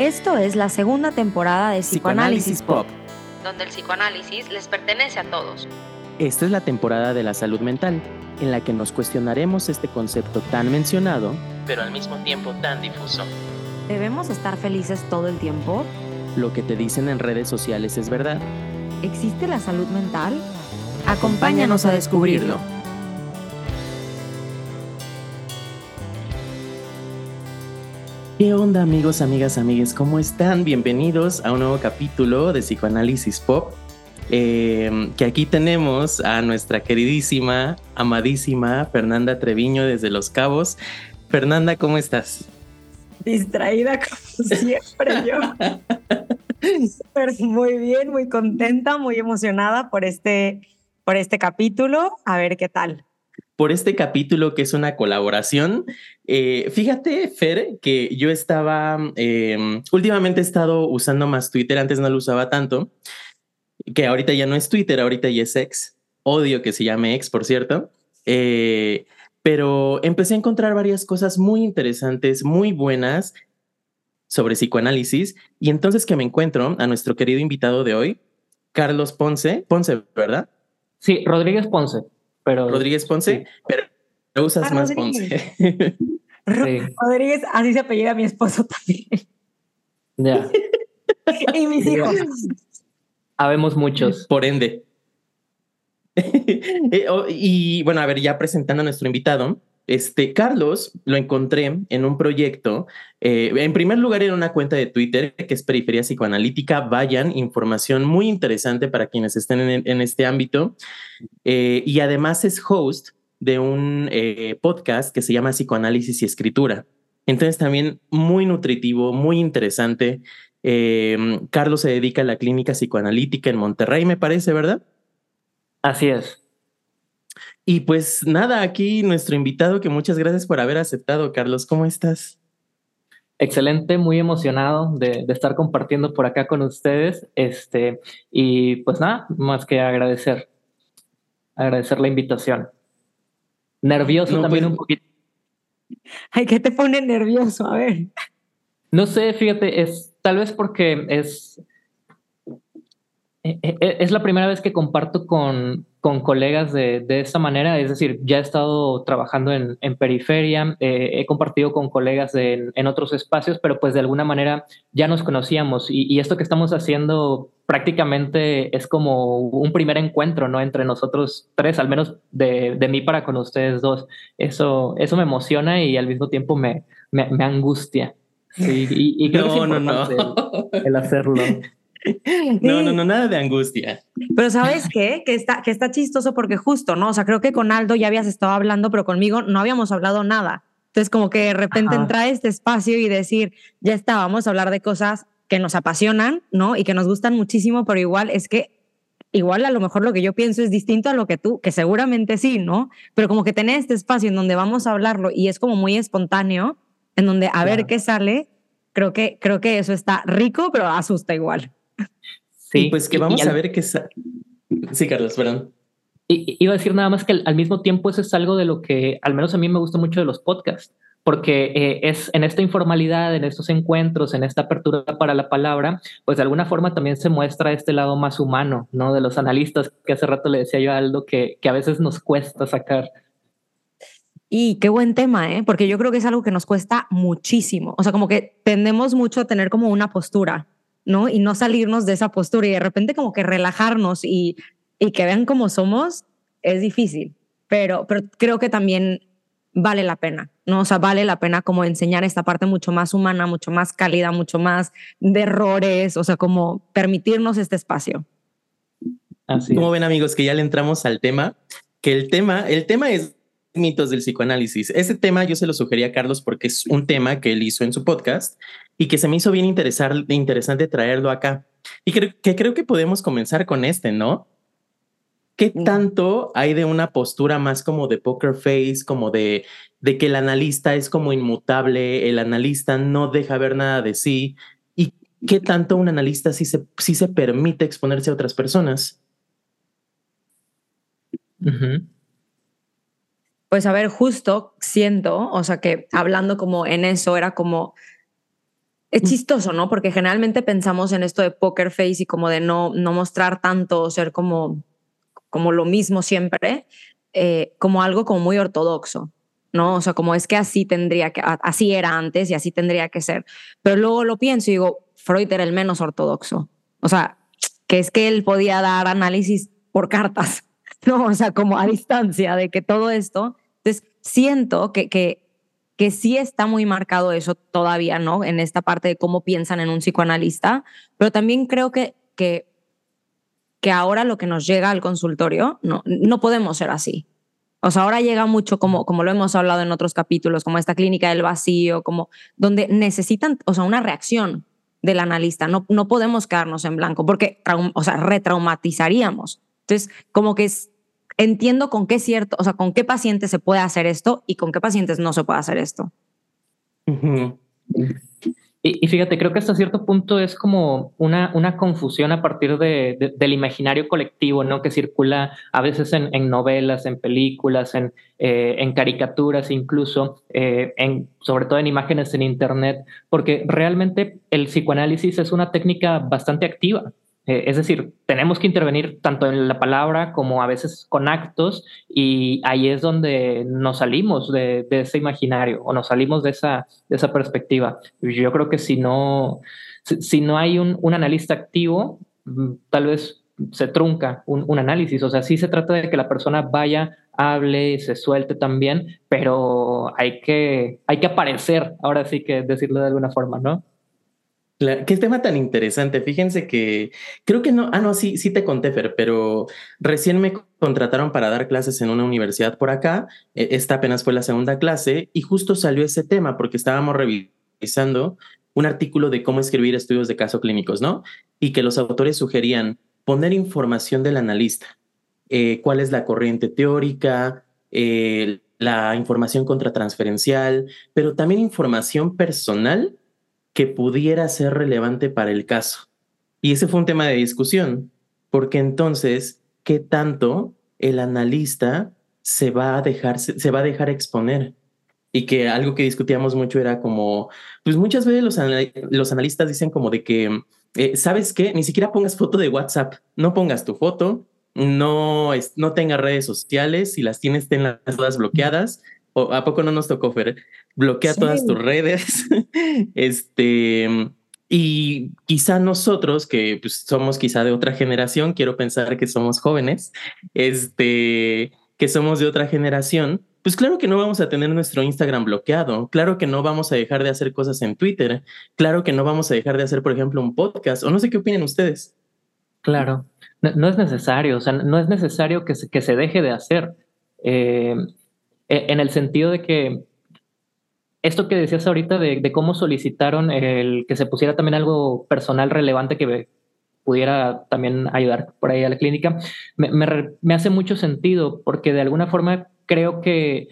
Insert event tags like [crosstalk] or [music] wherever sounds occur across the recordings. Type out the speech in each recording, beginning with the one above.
Esto es la segunda temporada de Psicoanálisis, Pop, donde el psicoanálisis les pertenece a todos. Esta es la temporada de la salud mental, en la que nos cuestionaremos este concepto tan mencionado, pero al mismo tiempo tan difuso. ¿Debemos estar felices todo el tiempo? ¿Lo que te dicen en redes sociales es verdad? ¿Existe la salud mental? Acompáñanos a descubrirlo. ¿Qué onda amigos, amigas, amigues? ¿Cómo están? Bienvenidos a un nuevo capítulo de Psicoanálisis Pop. Eh, que aquí tenemos a nuestra queridísima, amadísima Fernanda Treviño desde Los Cabos. Fernanda, ¿cómo estás? Distraída como siempre yo. muy bien, muy contenta, muy emocionada por este, por este capítulo. A ver qué tal por este capítulo que es una colaboración. Eh, fíjate, Fer, que yo estaba, em, últimamente he estado usando más Twitter, antes no lo usaba tanto, que ahorita ya no es Twitter, ahorita ya es ex. Odio que se llame ex, por cierto. Eh, pero empecé a encontrar varias cosas muy interesantes, muy buenas sobre psicoanálisis. Y entonces que me encuentro a nuestro querido invitado de hoy, Carlos Ponce. Ponce, ¿verdad? Sí, Rodríguez Ponce. Rodríguez Ponce, pero no usas ah, más Ponce. [laughs] Rodríguez, así se apellida mi esposo también. Ya. [laughs] y mis hijos. Habemos muchos. Por ende. [laughs] Eh, oh, y bueno, a ver, ya presentando a nuestro invitado, este Carlos lo encontré en un proyecto. Eh, en primer lugar, en una cuenta de Twitter que es Periferia Psicoanalítica. Vayan, información muy interesante para quienes estén en, este ámbito. Eh, y además es host de un eh, podcast que se llama Psicoanálisis y Escritura. Entonces también muy nutritivo, muy interesante. Carlos se dedica a la clínica psicoanalítica en Monterrey, me parece, ¿verdad? Así es. Y pues nada, aquí nuestro invitado, que muchas gracias por haber aceptado, Carlos, ¿cómo estás? Excelente, muy emocionado de, estar compartiendo por acá con ustedes. Este, y pues nada, más que agradecer, agradecer la invitación. Nervioso también pues un poquito. Ay, ¿qué te pone nervioso? A ver. No sé, fíjate, es tal vez porque es, e, e, es la primera vez que comparto con, con colegas de, de, esta manera, es decir, ya he estado trabajando en, en periferia, eh, he compartido con colegas en, otros espacios, pero pues de alguna manera ya nos conocíamos y, esto que estamos haciendo prácticamente es como un primer encuentro, ¿no? Entre nosotros tres, al menos de, de mí para con ustedes dos. Eso, eso me emociona y al mismo tiempo me, me, angustia. Sí, y, creo que es no, el hacerlo. [laughs] [laughs] No, no, no, nada de angustia. Pero ¿sabes qué? Que está, que está chistoso porque justo, ¿no? O sea, creo que con Aldo ya habías estado hablando, pero conmigo no habíamos hablado nada. Entonces, como que de repente entrar a este espacio y decir, ya está, vamos a hablar de cosas que nos apasionan, ¿no? Y que nos gustan muchísimo, pero igual es que, igual a lo mejor lo que yo pienso es distinto a lo que tú, que seguramente sí, ¿no? Pero como que tener este espacio en donde vamos a hablarlo y es como muy espontáneo, en donde a ver qué sale, creo que, creo que eso está rico, pero asusta igual. Sí, pues que vamos a ver que... Sí, Carlos, perdón. iba a decir nada más que al, mismo tiempo eso es algo de lo que al menos a mí me gusta mucho de los podcasts, porque eh, es en esta informalidad, en estos encuentros, en esta apertura para la palabra, pues de alguna forma también se muestra este lado más humano, ¿no? De los analistas, que hace rato le decía yo a Aldo que, que a veces nos cuesta sacar. Y qué buen tema, ¿eh? Porque yo creo que es algo que nos cuesta muchísimo. O sea, como que tendemos mucho a tener como una postura ¿no? Y no salirnos de esa postura y de repente como que relajarnos y, y que vean cómo somos es difícil, pero, pero creo que también vale la pena, ¿no? O sea, vale la pena como enseñar esta parte mucho más humana, mucho más cálida, mucho más de errores, o sea, como permitirnos este espacio. Así como ven amigos que ya le entramos al tema, que el tema, el tema es mitos del psicoanálisis. Ese tema yo se lo sugería a Carlos porque es un tema que él hizo en su podcast y que se me hizo bien interesante traerlo acá. Y creo que creo que podemos comenzar con este, ¿no? ¿Qué tanto hay de una postura más como de poker face, como de, de que el analista es como inmutable, el analista no deja ver nada de sí? ¿Y qué tanto un analista sí se, sí se permite exponerse a otras personas? Pues a ver, justo siento, o sea que hablando como en eso era como es chistoso, ¿no? Porque generalmente pensamos en esto de poker face y como de no, no mostrar tanto, ser como, como lo mismo siempre, eh, como algo como muy ortodoxo, ¿no? O sea, como es que así tendría que, así era antes y así tendría que ser. Pero luego lo pienso y digo, Freud era el menos ortodoxo. O sea, que es que él podía dar análisis por cartas, [laughs] ¿no? O sea, como a distancia de que todo esto. Siento que, que que sí está muy marcado eso todavía, ¿no? En esta parte de cómo piensan en un psicoanalista, pero también creo que, que, que ahora lo que nos llega al consultorio, no, no podemos ser así. O sea, ahora llega mucho como, como lo hemos hablado en otros capítulos, como esta clínica del vacío, como donde necesitan, o sea, una reacción del analista. No, no podemos quedarnos en blanco porque, o sea, retraumatizaríamos. Entonces, como que entiendo con qué cierto, o sea, con qué pacientes se puede hacer esto y con qué pacientes no se puede hacer esto. y, fíjate, creo que hasta cierto punto es como una, una confusión a partir de, del imaginario colectivo, ¿no? Que circula a veces en, novelas, en películas, en, eh, en caricaturas, incluso, eh, en, sobre todo en imágenes en Internet, porque realmente el psicoanálisis es una técnica bastante activa. Eh, es decir, tenemos que intervenir tanto en la palabra como a veces con actos y ahí es donde nos salimos de, ese imaginario o nos salimos de esa, perspectiva. Yo creo que si no, si, no hay un, analista activo, mm, tal vez se trunca un, análisis. O sea, sí se trata de que la persona vaya, hable, se suelte también, pero hay que, hay que aparecer, ahora sí que decirlo de alguna forma, ¿no? Qué tema tan interesante. Fíjense que creo que no, ah, no, sí, sí te conté, Fer, pero recién me contrataron para dar clases en una universidad por acá. E, esta apenas fue la segunda clase y justo salió ese tema porque estábamos revisando un artículo de cómo escribir estudios de caso clínicos, ¿no? Y que los autores sugerían poner información del analista, eh, cuál es la corriente teórica, eh, la información contratransferencial, pero también información personal que pudiera ser relevante para el caso. Y ese fue un tema de discusión, porque entonces, ¿qué tanto el analista se va a dejar, se, va a dejar exponer? Y que algo que discutíamos mucho era como, pues muchas veces los, los analistas dicen como de que, eh, ¿sabes qué? Ni siquiera pongas foto de WhatsApp, no pongas tu foto, no, no tengas redes sociales, si las tienes, tenlas todas bloqueadas. ¿O ¿A poco no nos tocó, Fer? Bloquea todas tus redes. [laughs] este, y quizá nosotros, que pues, somos quizá de otra generación, quiero pensar que somos jóvenes, este, que somos de otra generación, pues claro que no vamos a tener nuestro Instagram bloqueado, claro que no vamos a dejar de hacer cosas en Twitter, claro que no vamos a dejar de hacer, por ejemplo, un podcast, o no sé qué opinan ustedes. Claro, no, es necesario, o sea, no es necesario que se, que se deje de hacer, eh, e, en el sentido de que esto que decías ahorita de, cómo solicitaron el que se pusiera también algo personal relevante que pudiera también ayudar por ahí a la clínica, me, me, hace mucho sentido porque de alguna forma creo que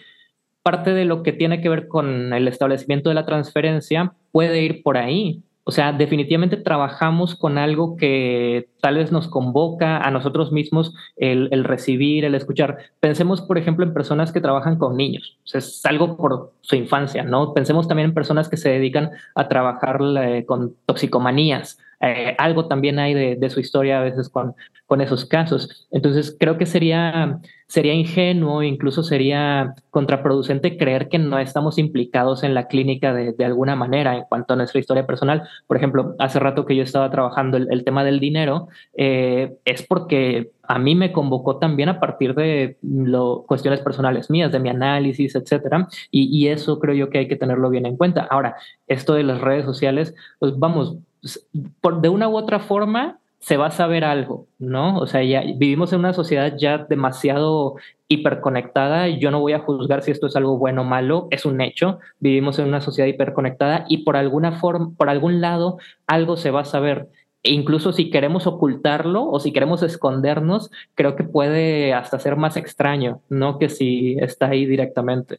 parte de lo que tiene que ver con el establecimiento de la transferencia puede ir por ahí. O sea, definitivamente trabajamos con algo que tal vez nos convoca a nosotros mismos el, recibir, el escuchar. Pensemos, por ejemplo, en personas que trabajan con niños. O es algo por su infancia, ¿no? Pensemos también en personas que se dedican a trabajar eh, con toxicomanías. Eh, algo también hay de, su historia a veces con, con esos casos. Entonces, creo que sería sería ingenuo, incluso sería contraproducente creer que no estamos implicados en la clínica de, alguna manera en cuanto a nuestra historia personal. Por ejemplo, hace rato que yo estaba trabajando el, tema del dinero, eh, es porque a mí me convocó también a partir de lo, cuestiones personales mías, de mi análisis, etcétera. Y, y, eso creo yo que hay que tenerlo bien en cuenta. Ahora, esto de las redes sociales, pues vamos, por, de una u otra forma, se va a saber algo, ¿no? O sea, ya vivimos en una sociedad ya demasiado hiperconectada yo no voy a juzgar si esto es algo bueno o malo, es un hecho. Vivimos en una sociedad hiperconectada y por alguna forma, por algún lado, algo se va a saber. E incluso si queremos ocultarlo o si queremos escondernos, creo que puede hasta ser más extraño, ¿no? Que si está ahí directamente.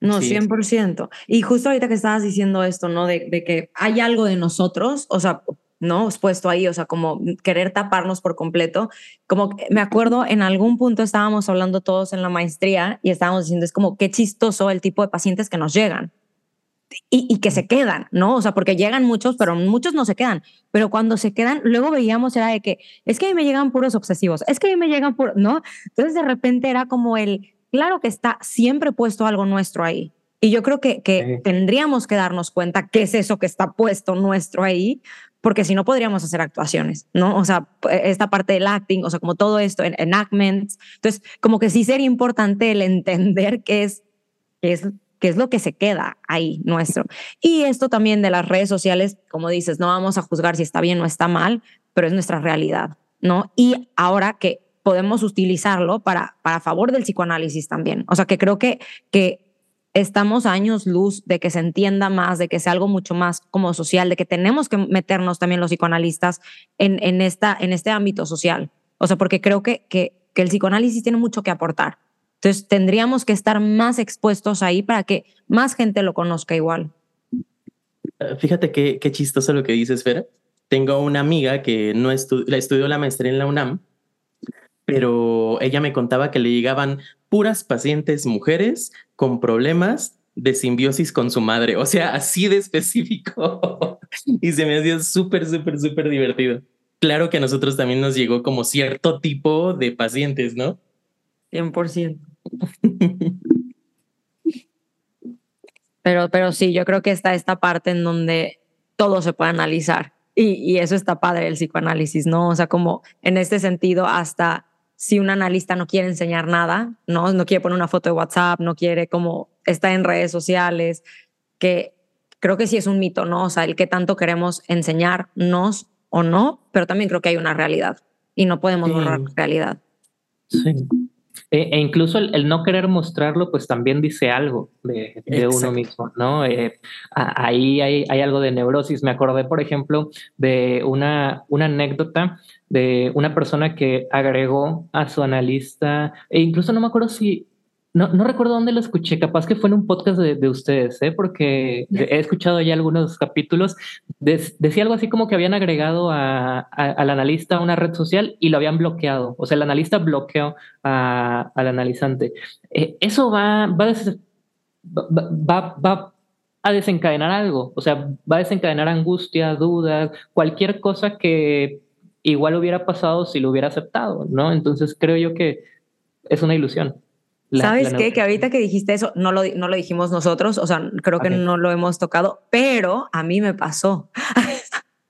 No, 100%. Y justo ahorita que estabas diciendo esto, ¿no? De, de, que hay algo de nosotros, o sea, ¿no? Puesto ahí, o sea, como querer taparnos por completo. Como me acuerdo, en algún punto estábamos hablando todos en la maestría y estábamos diciendo, es como qué chistoso el tipo de pacientes que nos llegan. y, que se quedan, ¿no? O sea, porque llegan muchos, pero muchos no se quedan. Pero cuando se quedan, luego veíamos era de que, es que a mí me llegan puros obsesivos, es que a mí me llegan puros, ¿no? Entonces de repente era como el, claro que está siempre puesto algo nuestro ahí. Y yo creo que, que tendríamos que darnos cuenta qué es eso que está puesto nuestro ahí, porque si no podríamos hacer actuaciones, ¿no? O sea, esta parte del acting, o sea, como todo esto, en enactments. Entonces, como que sí sería importante el entender qué es, qué es qué es lo que se queda ahí nuestro. Y esto también de las redes sociales, como dices, no vamos a juzgar si está bien o está mal, pero es nuestra realidad, ¿no? Y ahora que podemos utilizarlo para, para favor del psicoanálisis también. O sea, que creo que, que estamos años luz de que se entienda más, de que sea algo mucho más como social, de que tenemos que meternos también los psicoanalistas en, en, esta, en este ámbito social. O sea, porque creo que, que, que el psicoanálisis tiene mucho que aportar entonces tendríamos que estar más expuestos ahí para que más gente lo conozca igual. Eh, fíjate qué, qué chistoso lo que dices, Fer. Tengo una amiga que no estudió la maestría en la UNAM, pero ella me contaba que le llegaban puras pacientes mujeres con problemas de simbiosis con su madre, o sea, así de específico. [laughs] y se me hacía súper, súper, súper divertido. Claro que a nosotros también nos llegó como cierto tipo de pacientes, ¿no? 100%. [laughs] Pero, pero sí, yo creo que está esta parte en donde todo se puede analizar. Y, y, eso está padre el psicoanálisis, ¿no? O sea, como en este sentido, hasta si un analista no quiere enseñar nada, ¿no? No quiere poner una foto de WhatsApp, no quiere como estar en redes sociales, que creo que sí es un mito, ¿no? O sea, el que tanto queremos enseñarnos o no, pero también creo que hay una realidad y no podemos borrar la realidad. Sí. E, e, incluso el, no querer mostrarlo, pues también dice algo de, uno mismo, ¿no? Eh, ahí hay, hay, algo de neurosis. Me acordé, por ejemplo, de una, una anécdota de una persona que agregó a su analista, e incluso no me acuerdo si no, no recuerdo dónde lo escuché, capaz que fue en un podcast de, de ustedes, ¿eh? porque he escuchado ya algunos capítulos. decía algo así como que habían agregado a, al analista a una red social y lo habían bloqueado. O sea, el analista bloqueó al analizante. Eh, eso va, va, va, va a desencadenar algo. O sea, va a desencadenar angustia, dudas, cualquier cosa que igual hubiera pasado si lo hubiera aceptado, ¿no? Entonces creo yo que es una ilusión. ¿Sabes qué? Que ahorita que dijiste eso, no lo, no lo dijimos nosotros, o sea, creo que no lo hemos tocado, pero a mí me pasó.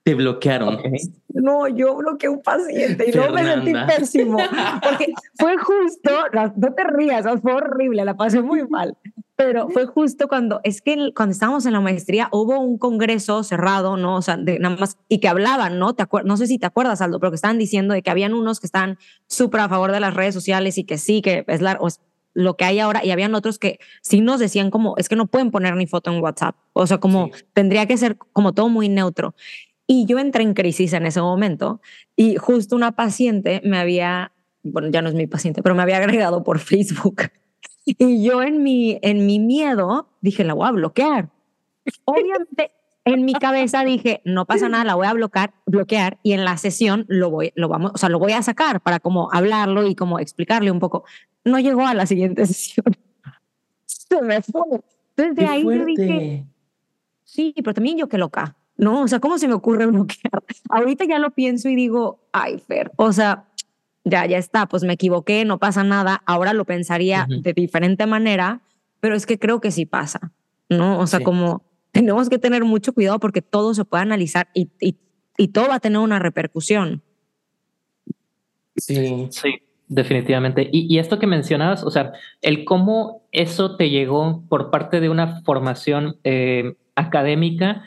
Te bloquearon. [laughs] No, yo bloqueé un paciente y luego me sentí pésimo. Porque [laughs] fue justo, no te rías, fue horrible, la pasé muy mal. Pero fue justo cuando, es que cuando estábamos en la maestría hubo un congreso cerrado, ¿no? O sea, de, nada más, y que hablaban, ¿no? Te no sé si te acuerdas, Aldo, pero que estaban diciendo de que habían unos que están súper a favor de las redes sociales y que sí, que es la, lo que hay ahora y habían otros que sí nos decían como, es que no pueden poner ni foto en WhatsApp, o sea, como tendría que ser como todo muy neutro. Y yo entré en crisis en ese momento y justo una paciente me había, bueno, ya no es mi paciente, pero me había agregado por Facebook. [laughs] Y yo en mi, en mi miedo dije, la voy a bloquear. [laughs] Obviamente en mi cabeza dije, no pasa nada, la voy a bloquear, bloquear y en la sesión lo voy, lo vamos, o sea, lo voy a sacar para como hablarlo y como explicarle un poco. No llegó a la siguiente [laughs] sesión. Se me fue. Entonces de ahí dije, sí, pero también yo qué loca, ¿no? O sea, ¿cómo se me ocurre [laughs] bloquear? Ahorita ya lo pienso y digo, ay, Fer, o sea, ya, ya está, pues me equivoqué, no pasa nada, ahora lo pensaría de diferente manera, pero es que creo que sí pasa, ¿no? O sea, como tenemos que tener mucho cuidado porque todo se puede analizar y, y, todo va a tener una repercusión. Sí, sí, definitivamente. Y, y, esto que mencionabas, o sea, el cómo eso te llegó por parte de una formación eh, académica,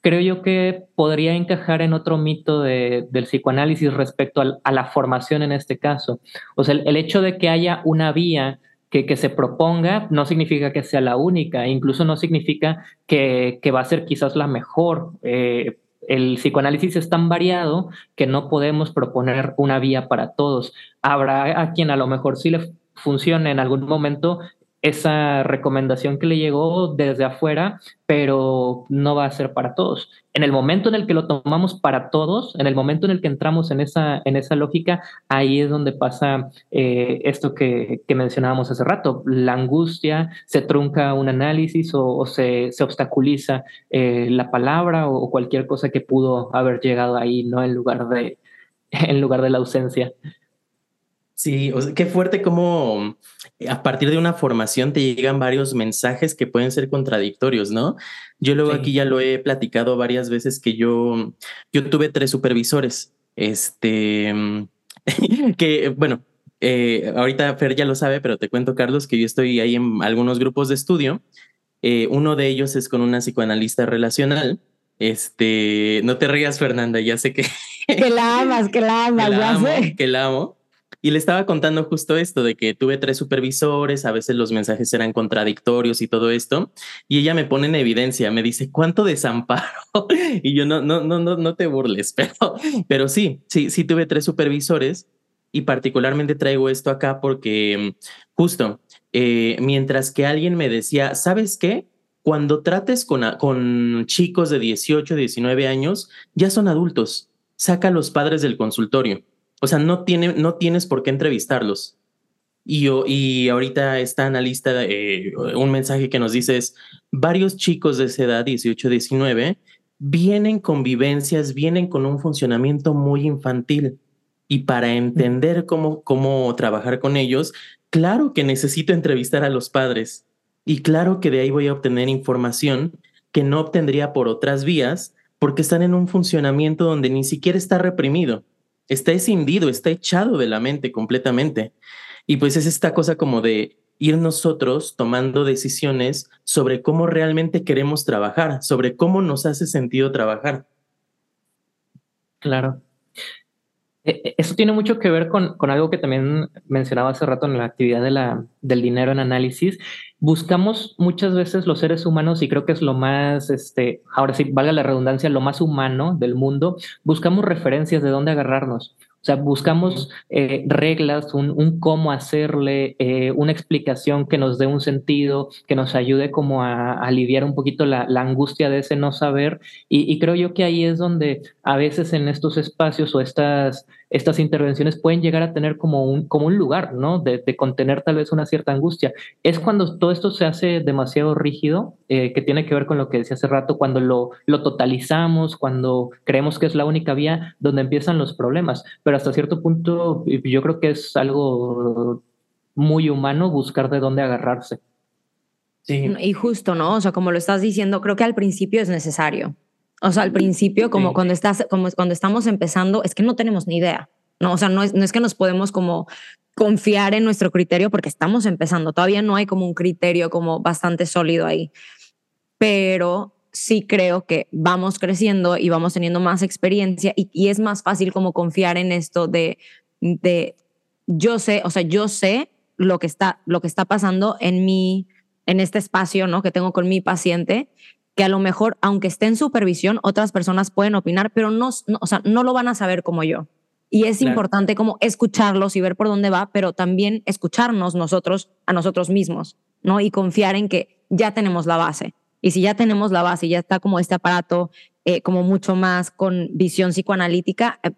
creo yo que podría encajar en otro mito de, del psicoanálisis respecto a la formación en este caso. O sea, el, el hecho de que haya una vía que, se proponga no significa que sea la única, incluso no significa que, va a ser quizás la mejor. Eh, el psicoanálisis es tan variado que no podemos proponer una vía para todos. Habrá a quien a lo mejor sí le funcione en algún momento esa recomendación que le llegó desde afuera, pero no va a ser para todos. En el momento en el que lo tomamos para todos, en el momento en el que entramos en esa, en esa lógica, ahí es donde pasa eh, esto que, mencionábamos hace rato. La angustia, se trunca un análisis o, se, obstaculiza eh, la palabra o, cualquier cosa que pudo haber llegado ahí, ¿no? En lugar de, [laughs] en lugar de la ausencia. Sí, qué fuerte como a partir de una formación te llegan varios mensajes que pueden ser contradictorios, ¿no? Yo luego aquí ya lo he platicado varias veces que yo, yo tuve tres supervisores, este, [laughs] que bueno, eh, ahorita Fer ya lo sabe, pero te cuento, Carlos, que yo estoy ahí en algunos grupos de estudio. Eh, uno de ellos es con una psicoanalista relacional. Este, no te rías, Fernanda, ya sé que. Que la amas, que la [laughs] amas, que la amo, Que la amo. Y le estaba contando justo esto de que tuve tres supervisores, a veces los mensajes eran contradictorios y todo esto. Y ella me pone en evidencia, me dice, ¿cuánto desamparo? [laughs] y yo no, no, no, no, no te burles, [laughs] pero, pero sí, sí, sí tuve tres supervisores y particularmente traigo esto acá porque justo eh, mientras que alguien me decía, ¿sabes qué? Cuando trates con, con chicos de 18, 19 años, ya son adultos. Saca a los padres del consultorio o sea, no, tiene, no tienes por qué entrevistarlos. Y, yo, y ahorita está en la lista eh, un mensaje que nos dice varios chicos de esa edad, 18, 19, vienen con vivencias, vienen con un funcionamiento muy infantil. Y para entender cómo, cómo trabajar con ellos, claro que necesito entrevistar a los padres. Y claro que de ahí voy a obtener información que no obtendría por otras vías, porque están en un funcionamiento donde ni siquiera está reprimido está escindido, está echado de la mente completamente. Y pues es esta cosa como de ir nosotros tomando decisiones sobre cómo realmente queremos trabajar, sobre cómo nos hace sentido trabajar. Claro. E, e, eso tiene mucho que ver con, con, algo que también mencionaba hace rato en la actividad de la, del dinero en análisis. Buscamos muchas veces los seres humanos, y creo que es lo más, este, ahora sí, valga la redundancia, lo más humano del mundo, buscamos referencias de dónde agarrarnos. O sea, buscamos eh, reglas, un, cómo hacerle, eh, una explicación que nos dé un sentido, que nos ayude como a, aliviar un poquito la, angustia de ese no saber. Y, y, creo yo que ahí es donde a veces en estos espacios o estas estas intervenciones pueden llegar a tener como un, como un lugar, ¿no? De, contener tal vez una cierta angustia. Es cuando todo esto se hace demasiado rígido, eh, que tiene que ver con lo que decía hace rato, cuando lo, lo totalizamos, cuando creemos que es la única vía donde empiezan los problemas. Pero hasta cierto punto yo creo que es algo muy humano buscar de dónde agarrarse. Sí. Y justo, ¿no? O sea, como lo estás diciendo, creo que al principio es necesario. O sea, al principio, como cuando estás, como cuando estamos empezando, es que no tenemos ni idea. No, o sea, no es, no es que nos podemos como confiar en nuestro criterio porque estamos empezando. Todavía no hay como un criterio como bastante sólido ahí. Pero sí creo que vamos creciendo y vamos teniendo más experiencia y, y, es más fácil como confiar en esto de, de yo sé, o sea, yo sé lo que está, lo que está pasando en mi, en este espacio, ¿no? Que tengo con mi paciente que a lo mejor, aunque esté en supervisión, otras personas pueden opinar, pero no, o sea, no lo van a saber como yo. Y es importante como escucharlos y ver por dónde va, pero también escucharnos nosotros a nosotros mismos, ¿no? Y confiar en que ya tenemos la base. Y si ya tenemos la base ya está como este aparato eh, como mucho más con visión psicoanalítica, eh,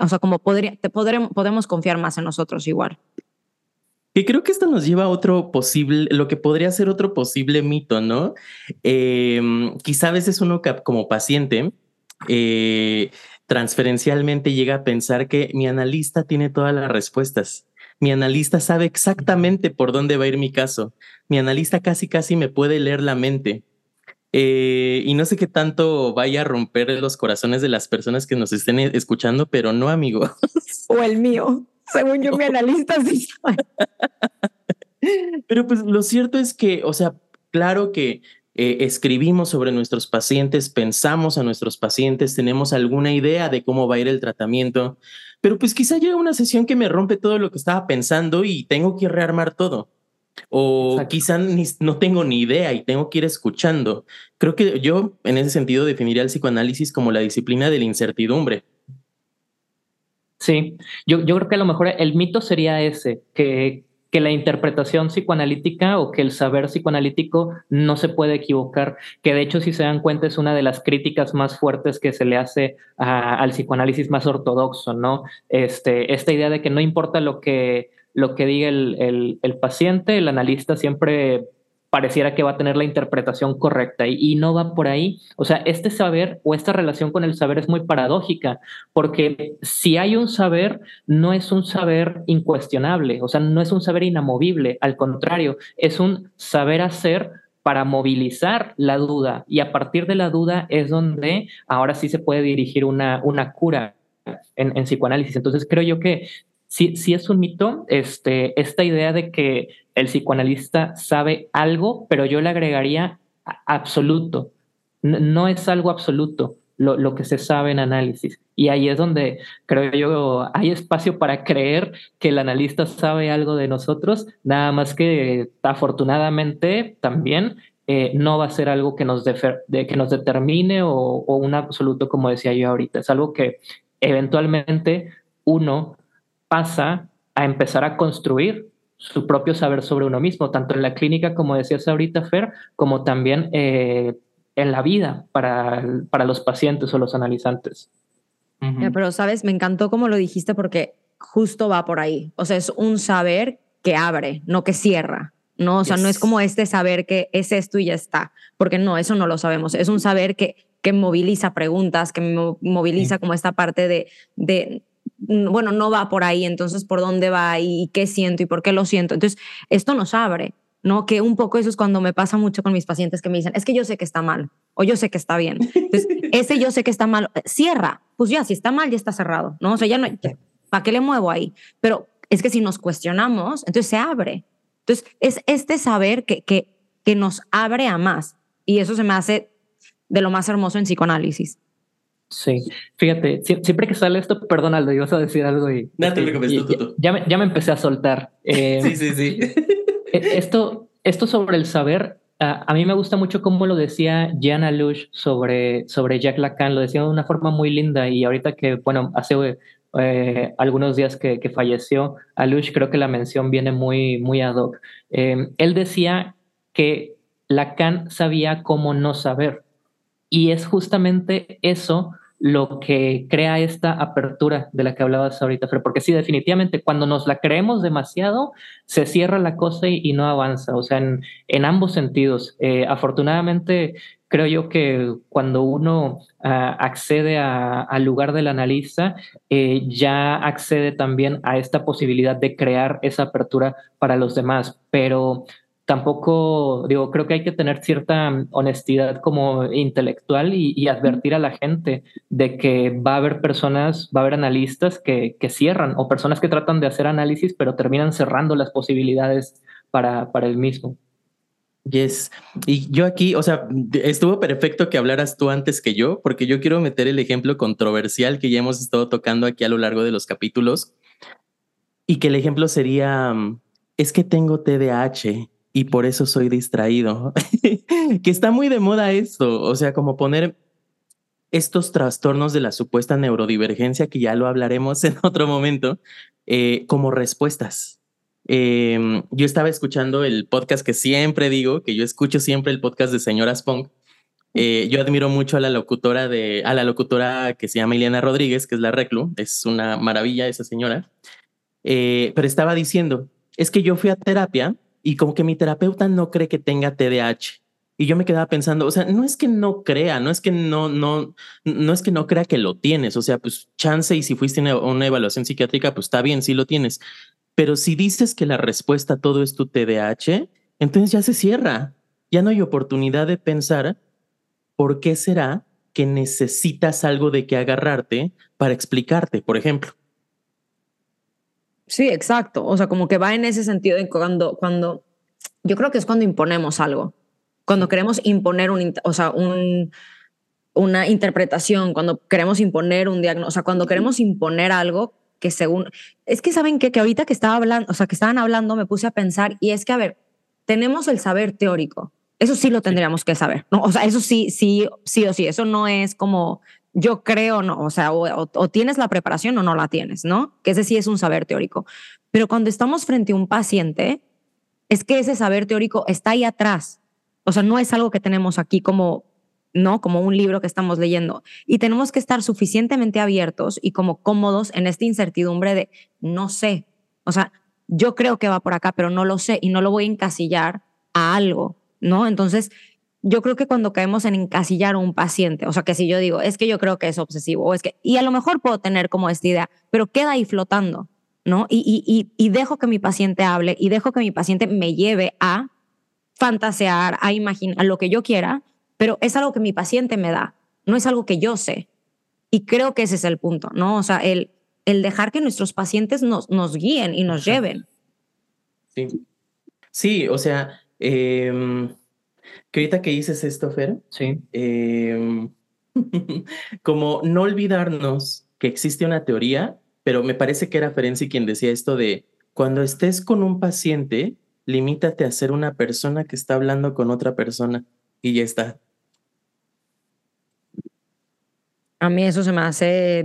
o sea, como podría, te podremos, confiar más en nosotros igual. Que creo que esto nos lleva a otro posible, lo que podría ser otro posible mito, ¿no? Em, quizá a veces uno como paciente eh, transferencialmente llega a pensar que mi analista tiene todas las respuestas. Mi analista sabe exactamente por dónde va a ir mi caso. Mi analista casi casi me puede leer la mente. Eh, y no sé qué tanto vaya a romper los corazones de las personas que nos estén escuchando, pero no, amigo. O el mío. Según yo, mi analista sí [laughs] Pero pues lo cierto es que, o sea, claro que eh, escribimos sobre nuestros pacientes, pensamos a nuestros pacientes, tenemos alguna idea de cómo va a ir el tratamiento, pero pues quizá llega una sesión que me rompe todo lo que estaba pensando y tengo que rearmar todo. O quizá no tengo ni idea y tengo que ir escuchando. Creo que yo en ese sentido definiría el psicoanálisis como la disciplina de la incertidumbre. Sí, yo, yo creo que a lo mejor el mito sería ese, que, que la interpretación psicoanalítica o que el saber psicoanalítico no se puede equivocar, que de hecho si se dan cuenta es una de las críticas más fuertes que se le hace al psicoanálisis más ortodoxo, ¿no? Este, esta idea de que no importa lo que, lo que diga el, el paciente, el analista siempre pareciera que va a tener la interpretación correcta y, no va por ahí. O sea, este saber o esta relación con el saber es muy paradójica, porque si hay un saber, no es un saber incuestionable, o sea, no es un saber inamovible, al contrario, es un saber hacer para movilizar la duda y a partir de la duda es donde ahora sí se puede dirigir una, una cura en, en psicoanálisis. Entonces creo yo que sí, es un mito este, esta idea de que el psicoanalista sabe algo, pero yo le agregaría absoluto. No, es algo absoluto lo, que se sabe en análisis. Y ahí es donde creo yo hay espacio para creer que el analista sabe algo de nosotros, nada más que afortunadamente también eh, no va a ser algo que nos, de, que nos determine o, o un absoluto, como decía yo ahorita. Es algo que eventualmente uno pasa a empezar a construir su propio saber sobre uno mismo, tanto en la clínica, como decías ahorita, Fer, como también eh, en la vida para, para los pacientes o los analizantes. pero, ¿sabes? Me encantó como lo dijiste porque justo va por ahí. O sea, es un saber que abre, no que cierra. ¿no? O sea, no es como este saber que es esto y ya está, porque no, eso no lo sabemos. Es un saber que, que moviliza preguntas, que moviliza como esta parte de, de bueno, no va por ahí, entonces por dónde va y qué siento y por qué lo siento. Entonces, esto nos abre, ¿no? Que un poco eso es cuando me pasa mucho con mis pacientes que me dicen, es que yo sé que está mal o yo sé que está bien. Entonces, [laughs] ese yo sé que está mal, cierra. Pues ya, si está mal, ya está cerrado, ¿no? O sea, ya no, ¿para qué le muevo ahí? Pero es que si nos cuestionamos, entonces se abre. Entonces, es este saber que, que, que nos abre a más. Y eso se me hace de lo más hermoso en psicoanálisis. Sí, fíjate, siempre que sale esto, perdón Aldo, ibas a decir algo y... Ya, me, ya me empecé a soltar. Eh, [laughs] sí, sí, sí. E, esto, esto sobre el saber, a, mí me gusta mucho cómo lo decía Jan Alush sobre, sobre Jack Lacan, lo decía de una forma muy linda y ahorita que, bueno, hace eh, algunos días que, que, falleció Alush, creo que la mención viene muy, muy ad hoc. Eh, él decía que Lacan sabía cómo no saber. Y es justamente eso lo que crea esta apertura de la que hablabas ahorita, Fer, porque sí, definitivamente cuando nos la creemos demasiado, se cierra la cosa y, no avanza, o sea, en, ambos sentidos. Eh, afortunadamente, creo yo que cuando uno ah, accede al lugar del analista, eh, ya accede también a esta posibilidad de crear esa apertura para los demás, pero tampoco, digo, creo que hay que tener cierta honestidad como intelectual y, advertir a la gente de que va a haber personas, va a haber analistas que, que, cierran o personas que tratan de hacer análisis pero terminan cerrando las posibilidades para, para el mismo. Yes. Y yo aquí, o sea, estuvo perfecto que hablaras tú antes que yo, porque yo quiero meter el ejemplo controversial que ya hemos estado tocando aquí a lo largo de los capítulos. Y que el ejemplo sería, es que tengo TDAH y por eso soy distraído. [laughs] que está muy de moda esto, o sea, como poner estos trastornos de la supuesta neurodivergencia, que ya lo hablaremos [laughs] en otro momento, eh, como respuestas. Em, yo estaba escuchando el podcast que siempre digo, que yo escucho siempre el podcast de Señoras Punk. Eh, yo admiro mucho a la locutora de, a la locutora que se llama Ileana Rodríguez, que es la reclu, es una maravilla esa señora. Eh, pero estaba diciendo, es que yo fui a terapia y como que mi terapeuta no cree que tenga TDAH. Y yo me quedaba pensando, o sea, no es que no crea, no es que no, no, no es que no crea que lo tienes, o sea, pues chance y si fuiste a una evaluación psiquiátrica, pues está bien, sí lo tienes. Pero si dices que la respuesta a todo es tu TDAH, entonces ya se cierra. Ya no hay oportunidad de pensar por qué será que necesitas algo de que agarrarte para explicarte, por ejemplo. Sí, exacto. O sea, como que va en ese sentido de cuando, cuando, yo creo que es cuando imponemos algo, cuando queremos imponer un, o sea, un, una interpretación, cuando queremos imponer un diagnóstico, o sea, cuando queremos imponer algo que según, es que saben que, que ahorita que estaba hablando, o sea, que estaban hablando, me puse a pensar y es que, a ver, tenemos el saber teórico, eso sí lo tendríamos que saber, ¿no? O sea, eso sí, sí, sí o sí, eso no es como yo creo, no, o sea, o, tienes la preparación o no la tienes, ¿no? Que ese sí es un saber teórico. Pero cuando estamos frente a un paciente, es que ese saber teórico está ahí atrás. O sea, no es algo que tenemos aquí como, ¿no? Como un libro que estamos leyendo. Y tenemos que estar suficientemente abiertos y como cómodos en esta incertidumbre de no sé. O sea, yo creo que va por acá, pero no lo sé y no lo voy a encasillar a algo, ¿no? Entonces, yo creo que cuando caemos en encasillar a un paciente, o sea, que si yo digo, es que yo creo que es obsesivo, o es que, y a lo mejor puedo tener como esta idea, pero queda ahí flotando, ¿no? Y, y, y, dejo que mi paciente hable y dejo que mi paciente me lleve a fantasear, a imaginar lo que yo quiera, pero es algo que mi paciente me da, no es algo que yo sé. Y creo que ese es el punto, ¿no? O sea, el, el dejar que nuestros pacientes nos, nos guíen y nos lleven. Sí. Sí, o sea, eh, que ahorita que dices esto, Fer, sí. Em, [laughs] como no olvidarnos que existe una teoría, pero me parece que era Ferenczi quien decía esto de cuando estés con un paciente, limítate a ser una persona que está hablando con otra persona y ya está. A mí eso se me hace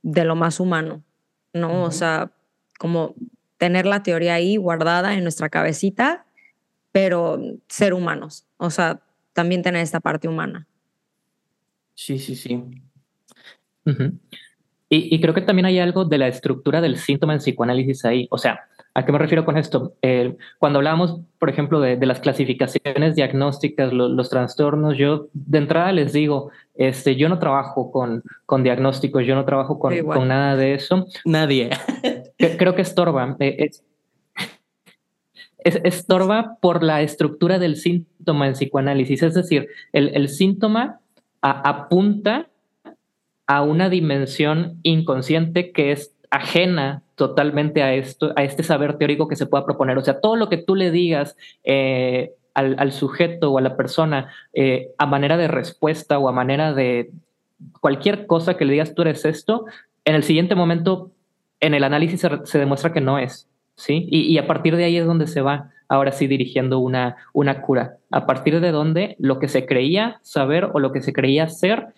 de lo más humano, ¿no? O sea, como tener la teoría ahí guardada en nuestra cabecita pero ser humanos, o sea, también tener esta parte humana. Sí, sí, sí. y, creo que también hay algo de la estructura del síntoma en psicoanálisis ahí. O sea, ¿a qué me refiero con esto? cuando hablábamos, por ejemplo, de, las clasificaciones diagnósticas, los trastornos, yo de entrada les digo, este, yo no trabajo con, con diagnósticos, yo no trabajo con, con nada de eso. Nadie. Creo que estorba. Eh, es, es, estorba por la estructura del síntoma en psicoanálisis. Es decir, el, síntoma apunta a una dimensión inconsciente que es ajena totalmente a esto, a este saber teórico que se pueda proponer. O sea, todo lo que tú le digas eh, al, sujeto o a la persona eh, a manera de respuesta o a manera de cualquier cosa que le digas tú eres esto, en el siguiente momento en el análisis se demuestra que no es. ¿Sí? Y, a partir de ahí es donde se va ahora sí dirigiendo una, una cura. A partir de donde lo que se creía saber o lo que se creía ser,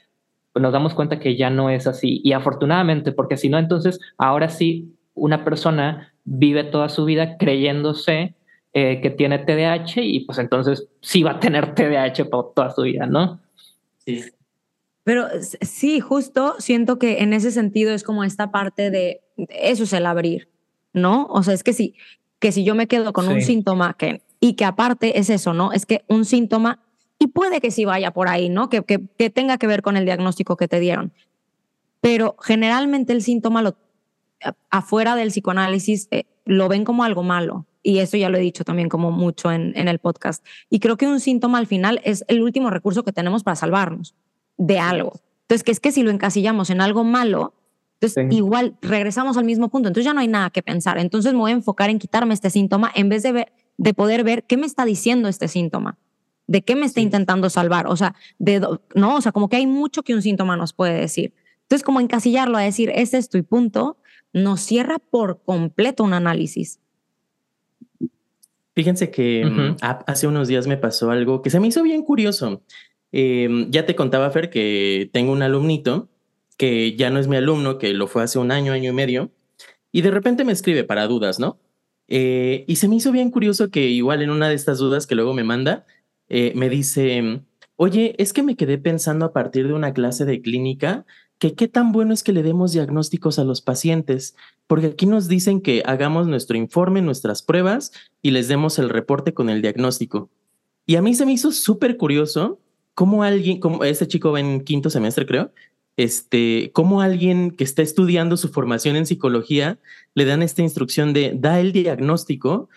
pues nos damos cuenta que ya no es así. Y afortunadamente, porque si no, entonces ahora sí una persona vive toda su vida creyéndose eh, que tiene TDAH y pues entonces sí va a tener TDAH por toda su vida, ¿no? Sí. Pero sí, justo siento que en ese sentido es como esta parte de, eso es el abrir, ¿no? O sea, es que si, que si yo me quedo con un síntoma que, y que aparte es eso, ¿no? Es que un síntoma, y puede que sí vaya por ahí, ¿no? Que, que, que tenga que ver con el diagnóstico que te dieron. Pero generalmente el síntoma lo, afuera del psicoanálisis eh, lo ven como algo malo. Y eso ya lo he dicho también como mucho en, en el podcast. Y creo que un síntoma al final es el último recurso que tenemos para salvarnos de algo. Entonces, que es que si lo encasillamos en algo malo, entonces, igual regresamos al mismo punto. Entonces ya no hay nada que pensar. Entonces me voy a enfocar en quitarme este síntoma en vez de, ver, de poder ver qué me está diciendo este síntoma, de qué me está intentando salvar. O sea, de, no, o sea, como que hay mucho que un síntoma nos puede decir. Entonces, como encasillarlo a decir, es esto y punto, nos cierra por completo un análisis. Fíjense que mm, hace unos días me pasó algo que se me hizo bien curioso. Em, ya te contaba, Fer, que tengo un alumnito que ya no es mi alumno, que lo fue hace un año, año y medio, y de repente me escribe para dudas, ¿no? Eh, y se me hizo bien curioso que igual en una de estas dudas que luego me manda, eh, me dice, oye, es que me quedé pensando a partir de una clase de clínica que qué tan bueno es que le demos diagnósticos a los pacientes, porque aquí nos dicen que hagamos nuestro informe, nuestras pruebas y les demos el reporte con el diagnóstico. Y a mí se me hizo súper curioso cómo alguien, como este chico va en quinto semestre, creo, este, cómo alguien que está estudiando su formación en psicología le dan esta instrucción de da el diagnóstico.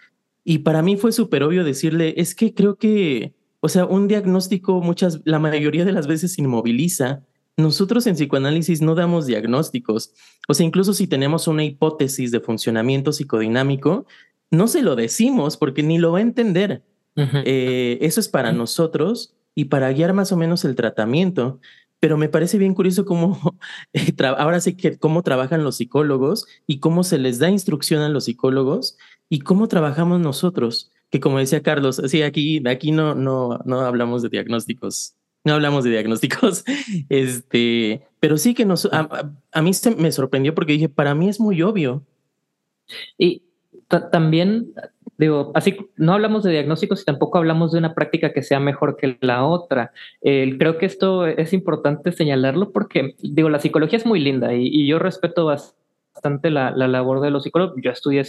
Y para mí fue súper obvio decirle, es que creo que, o sea, un diagnóstico muchas, la mayoría de las veces inmoviliza. Nosotros en psicoanálisis no damos diagnósticos. O sea, incluso si tenemos una hipótesis de funcionamiento psicodinámico, no se lo decimos porque ni lo va a entender. Eh, eso es para nosotros y para guiar más o menos el tratamiento pero me parece bien curioso cómo [laughs] eh, ahora sí que cómo trabajan los psicólogos y cómo se les da instrucción a los psicólogos y cómo trabajamos nosotros, que como decía Carlos, sí, aquí, aquí no, no, no hablamos de diagnósticos, no hablamos de diagnósticos, [laughs] este, Pero sí que nos, a, mí me sorprendió porque dije, para mí es muy obvio. Y también, digo, así no hablamos de diagnósticos y tampoco hablamos de una práctica que sea mejor que la otra. creo que esto es importante señalarlo porque, digo, la psicología es muy linda y, yo respeto bastante la, labor de los psicólogos. Yo estudié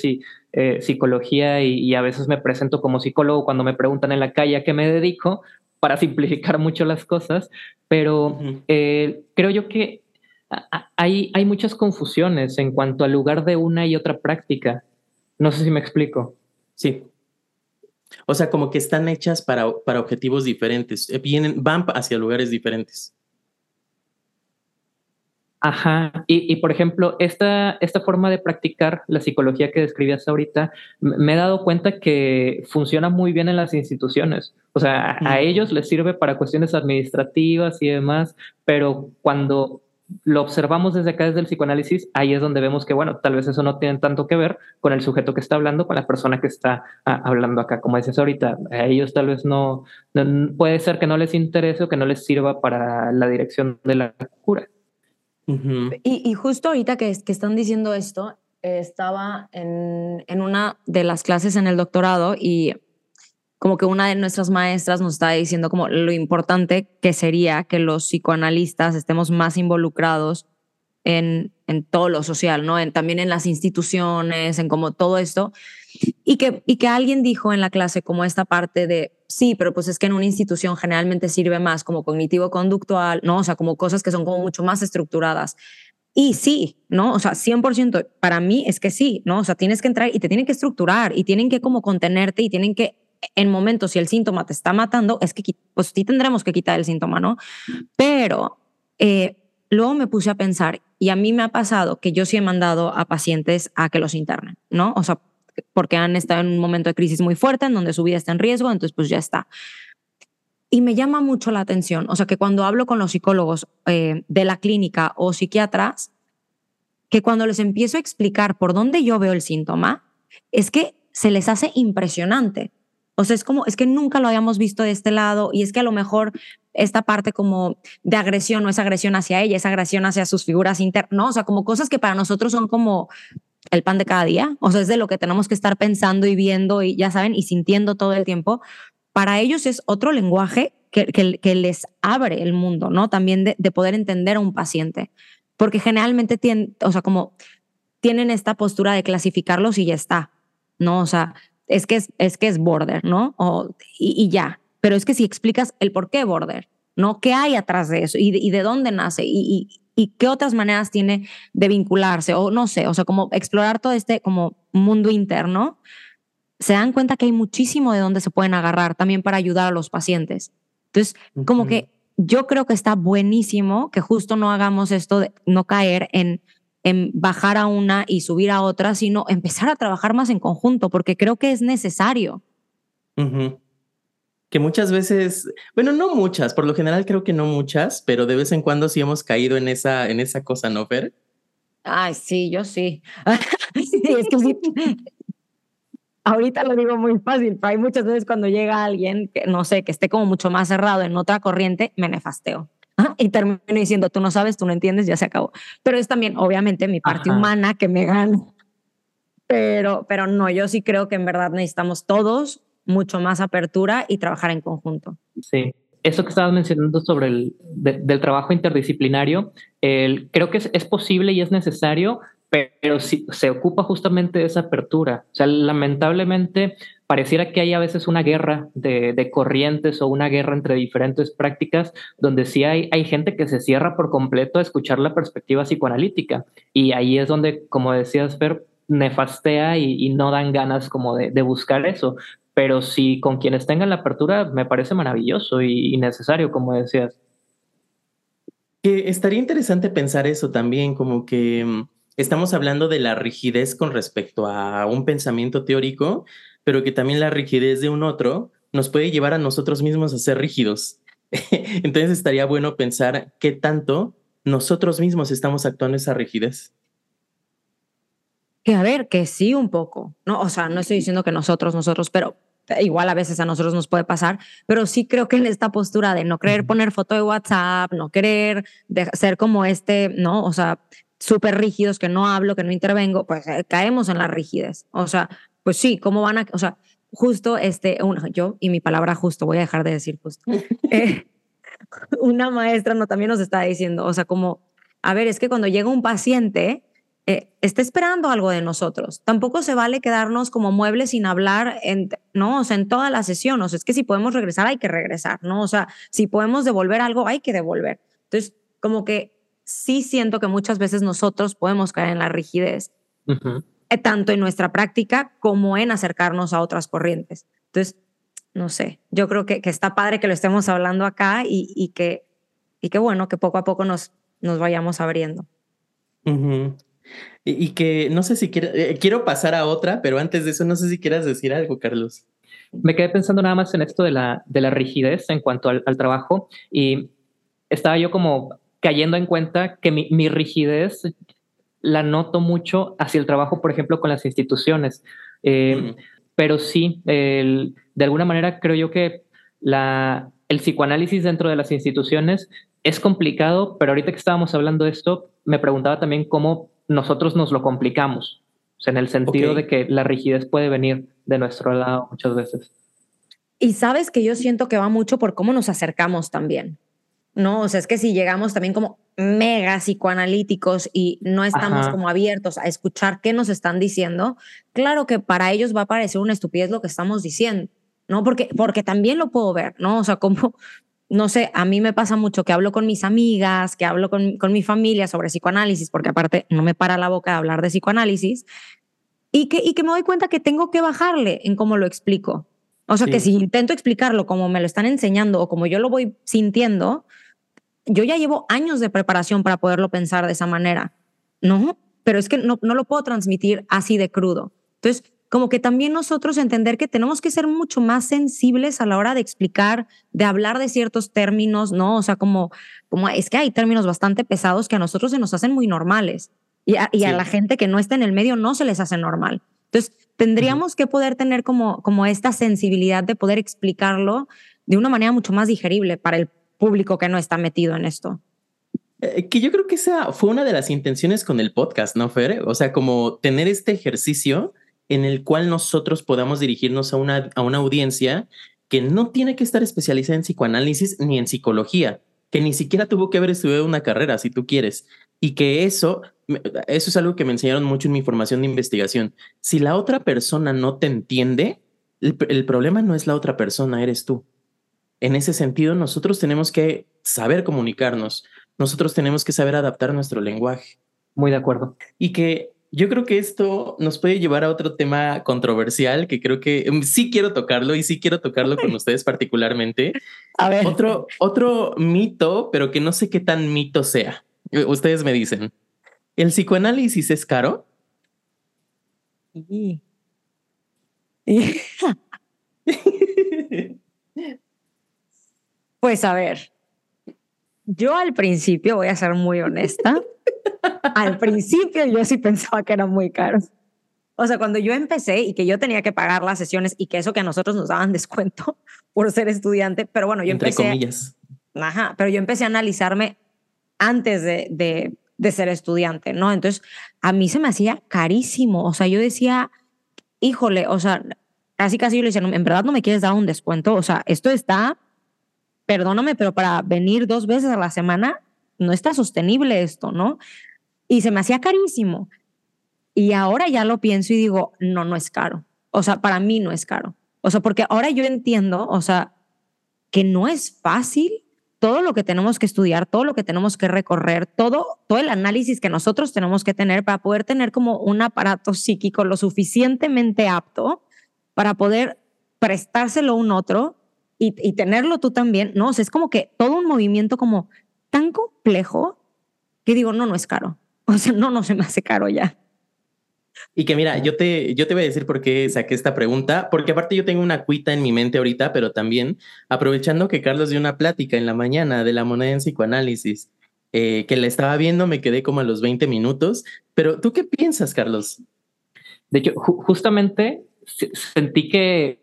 eh, psicología y, a veces me presento como psicólogo cuando me preguntan en la calle a qué me dedico para [laughs] simplificar mucho las cosas, pero eh, creo yo que hay, hay muchas confusiones en cuanto al lugar de una y otra práctica. No sé si me explico. Sí. O sea, como que están hechas para, para objetivos diferentes, eh, vienen, van hacia lugares diferentes. Ajá, y, y, por ejemplo, esta, esta forma de practicar la psicología que describías ahorita, me he dado cuenta que funciona muy bien en las instituciones. O sea, a ellos les sirve para cuestiones administrativas y demás, pero cuando lo observamos desde acá, desde el psicoanálisis, ahí es donde vemos que, bueno, tal vez eso no tiene tanto que ver con el sujeto que está hablando, con la persona que está ah, hablando acá. Como dices ahorita, a ellos tal vez no, puede ser que no les interese o que no les sirva para la dirección de la cura. y, justo ahorita que, que están diciendo esto, estaba en, en una de las clases en el doctorado y como que una de nuestras maestras nos estaba diciendo como lo importante que sería que los psicoanalistas estemos más involucrados en, en todo lo social, ¿no? En, también en las instituciones, en como todo esto. Y que, y que alguien dijo en la clase como esta parte de, sí, pero pues es que en una institución generalmente sirve más como cognitivo-conductual, ¿no? O sea, como cosas que son como mucho más estructuradas. Y sí, ¿no? O sea, 100% para mí es que sí, ¿no? O sea, tienes que entrar y te tienen que estructurar y tienen que como contenerte y tienen que en momentos si el síntoma te está matando, es que pues sí tendremos que quitar el síntoma, ¿no? Pero eh, luego me puse a pensar y a mí me ha pasado que yo sí he mandado a pacientes a que los internen, ¿no? O sea, porque han estado en un momento de crisis muy fuerte en donde su vida está en riesgo, entonces pues ya está. Y me llama mucho la atención, o sea, que cuando hablo con los psicólogos eh, de la clínica o psiquiatras, que cuando les empiezo a explicar por dónde yo veo el síntoma, es que se les hace impresionante. O sea, es como, es que nunca lo habíamos visto de este lado y es que a lo mejor esta parte como de agresión no es agresión hacia ella, es agresión hacia sus figuras internas, ¿no? O sea, como cosas que para nosotros son como el pan de cada día, o sea, es de lo que tenemos que estar pensando y viendo y ya saben, y sintiendo todo el tiempo. Para ellos es otro lenguaje que, que, les abre el mundo, ¿no? También de, de, poder entender a un paciente, porque generalmente tienen, o sea, como tienen esta postura de clasificarlos y ya está, ¿no? O sea, es que es, es que es border, ¿no? O, y, ya. Pero es que si explicas el por qué border, ¿no? ¿Qué hay atrás de eso? ¿Y de, y de dónde nace? Y, y, y, qué otras maneras tiene de vincularse? O no sé, o sea, como explorar todo este como mundo interno, se dan cuenta que hay muchísimo de dónde se pueden agarrar también para ayudar a los pacientes. Entonces, como que yo creo que está buenísimo que justo no hagamos esto de no caer en en bajar a una y subir a otra, sino empezar a trabajar más en conjunto, porque creo que es necesario. Que muchas veces, bueno, no muchas, por lo general creo que no muchas, pero de vez en cuando sí hemos caído en esa, en esa cosa, ¿no, Fer? Ay, sí, yo sí. [laughs] sí es que sí. Ahorita lo digo muy fácil, pero hay muchas veces cuando llega alguien que, no sé, que esté como mucho más cerrado en otra corriente, me nefasteo y termino diciendo, tú no sabes, tú no entiendes, ya se acabó. Pero es también, obviamente, mi parte humana que me gana. Pero, pero no, yo sí creo que en verdad necesitamos todos mucho más apertura y trabajar en conjunto. Sí. Eso que estabas mencionando sobre el del trabajo interdisciplinario, el, creo que es, es posible y es necesario, pero si se ocupa justamente de esa apertura. O sea, lamentablemente pareciera que hay a veces una guerra de, corrientes o una guerra entre diferentes prácticas donde sí hay, hay gente que se cierra por completo a escuchar la perspectiva psicoanalítica. Y ahí es donde, como decías, Fer, nefastea y, no dan ganas como de, buscar eso. Pero si con quienes tengan la apertura, me parece maravilloso y, y necesario, como decías. Que estaría interesante pensar eso también, como que mm, estamos hablando de la rigidez con respecto a un pensamiento teórico, pero que también la rigidez de un otro nos puede llevar a nosotros mismos a ser rígidos. [laughs] Entonces estaría bueno pensar qué tanto nosotros mismos estamos actuando esa rigidez. Que a ver, que sí un poco, ¿no? O sea, no estoy diciendo que nosotros, nosotros, pero igual a veces a nosotros nos puede pasar, pero sí creo que en esta postura de no querer poner foto de WhatsApp, no querer ser como este, ¿no? O sea, súper rígidos, que no hablo, que no intervengo, pues eh, caemos en la rigidez. O sea, pues sí, ¿cómo van a, o sea, justo este, yo y mi palabra justo, voy a dejar de decir justo. [laughs] Eh, una maestra no, también nos está diciendo, o sea, como, a ver, es que cuando llega un paciente, eh, está esperando algo de nosotros. Tampoco se vale quedarnos como muebles sin hablar, en, ¿no? O sea, en toda la sesión. O sea, es que si podemos regresar, hay que regresar, ¿no? O sea, si podemos devolver algo, hay que devolver. Entonces, como que sí siento que muchas veces nosotros podemos caer en la rigidez, eh, tanto en nuestra práctica como en acercarnos a otras corrientes. Entonces, no sé, yo creo que, que está padre que lo estemos hablando acá y, y, que, y que bueno, que poco a poco nos, nos vayamos abriendo. y, que no sé si quiero, eh, quiero pasar a otra, pero antes de eso no sé si quieras decir algo, Carlos. Me quedé pensando nada más en esto de la, de la rigidez en cuanto al, al trabajo y estaba yo como cayendo en cuenta que mi, mi, rigidez la noto mucho hacia el trabajo, por ejemplo, con las instituciones. Eh, pero sí, el, de alguna manera creo yo que la, el psicoanálisis dentro de las instituciones es complicado, pero ahorita que estábamos hablando de esto, me preguntaba también cómo nosotros nos lo complicamos, o sea, en el sentido de que la rigidez puede venir de nuestro lado muchas veces. Y sabes que yo siento que va mucho por cómo nos acercamos también. ¿No? O sea, es que si llegamos también como mega psicoanalíticos y no estamos como abiertos a escuchar qué nos están diciendo, claro que para ellos va a parecer una estupidez lo que estamos diciendo, ¿no? Porque, porque también lo puedo ver, ¿no? O sea, como, no sé, a mí me pasa mucho que hablo con mis amigas, que hablo con, con mi familia sobre psicoanálisis, porque aparte no me para la boca de hablar de psicoanálisis, y que, y que me doy cuenta que tengo que bajarle en cómo lo explico. O sea, que si intento explicarlo como me lo están enseñando o como yo lo voy sintiendo, yo ya llevo años de preparación para poderlo pensar de esa manera, ¿no? Pero es que no, no lo puedo transmitir así de crudo. Entonces, como que también nosotros entender que tenemos que ser mucho más sensibles a la hora de explicar, de hablar de ciertos términos, ¿no? O sea, como, como es que hay términos bastante pesados que a nosotros se nos hacen muy normales y a, y a la gente que no está en el medio no se les hace normal. Entonces, tendríamos que poder tener como, como esta sensibilidad de poder explicarlo de una manera mucho más digerible para el público que no está metido en esto. Eh, que yo creo que esa fue una de las intenciones con el podcast, ¿no, Fer? O sea, como tener este ejercicio en el cual nosotros podamos dirigirnos a una, a una audiencia que no tiene que estar especializada en psicoanálisis ni en psicología, que ni siquiera tuvo que haber estudiado una carrera, si tú quieres, y que eso, eso es algo que me enseñaron mucho en mi formación de investigación. Si la otra persona no te entiende, el problema no es la otra persona, eres tú en ese sentido, nosotros tenemos que saber comunicarnos, nosotros tenemos que saber adaptar nuestro lenguaje. Muy de acuerdo. Y que yo creo que esto nos puede llevar a otro tema controversial que creo que mm, sí quiero tocarlo y sí quiero tocarlo con [laughs] ustedes particularmente. A ver. Otro, otro mito, pero que no sé qué tan mito sea. Ustedes me dicen, ¿el psicoanálisis es caro? [laughs] [laughs] Pues a ver, yo al principio, voy a ser muy honesta, al principio yo sí pensaba que era muy caro. O sea, cuando yo empecé y que yo tenía que pagar las sesiones y que eso que a nosotros nos daban descuento [laughs] por ser estudiante, pero bueno, yo Entre empecé... comillas. Ajá, pero yo empecé a analizarme antes de, de, de ser estudiante, ¿no? Entonces, a mí se me hacía carísimo. O sea, yo decía, híjole, o sea, casi casi yo le decía, en verdad no me quieres dar un descuento. O sea, esto está perdóname, pero para venir dos veces a la semana no está sostenible esto, ¿no? Y se me hacía carísimo. Y ahora ya lo pienso y digo, no, no es caro. O sea, para mí no es caro. O sea, porque ahora yo entiendo, o sea, que no es fácil todo lo que tenemos que estudiar, todo lo que tenemos que recorrer, todo, todo el análisis que nosotros tenemos que tener para poder tener como un aparato psíquico lo suficientemente apto para poder prestárselo a un otro y, tenerlo tú también, ¿no? O sea, es como que todo un movimiento como tan complejo que digo, no, no es caro. [laughs] O sea, no, no se me hace caro ya. Y que mira, yo te, yo te voy a decir por qué saqué esta pregunta, porque aparte yo tengo una cuita en mi mente ahorita, pero también aprovechando que Carlos dio una plática en la mañana de la moneda en psicoanálisis, eh, que la estaba viendo, me quedé como a los 20 minutos, pero ¿tú qué piensas, Carlos? De hecho, justamente sentí que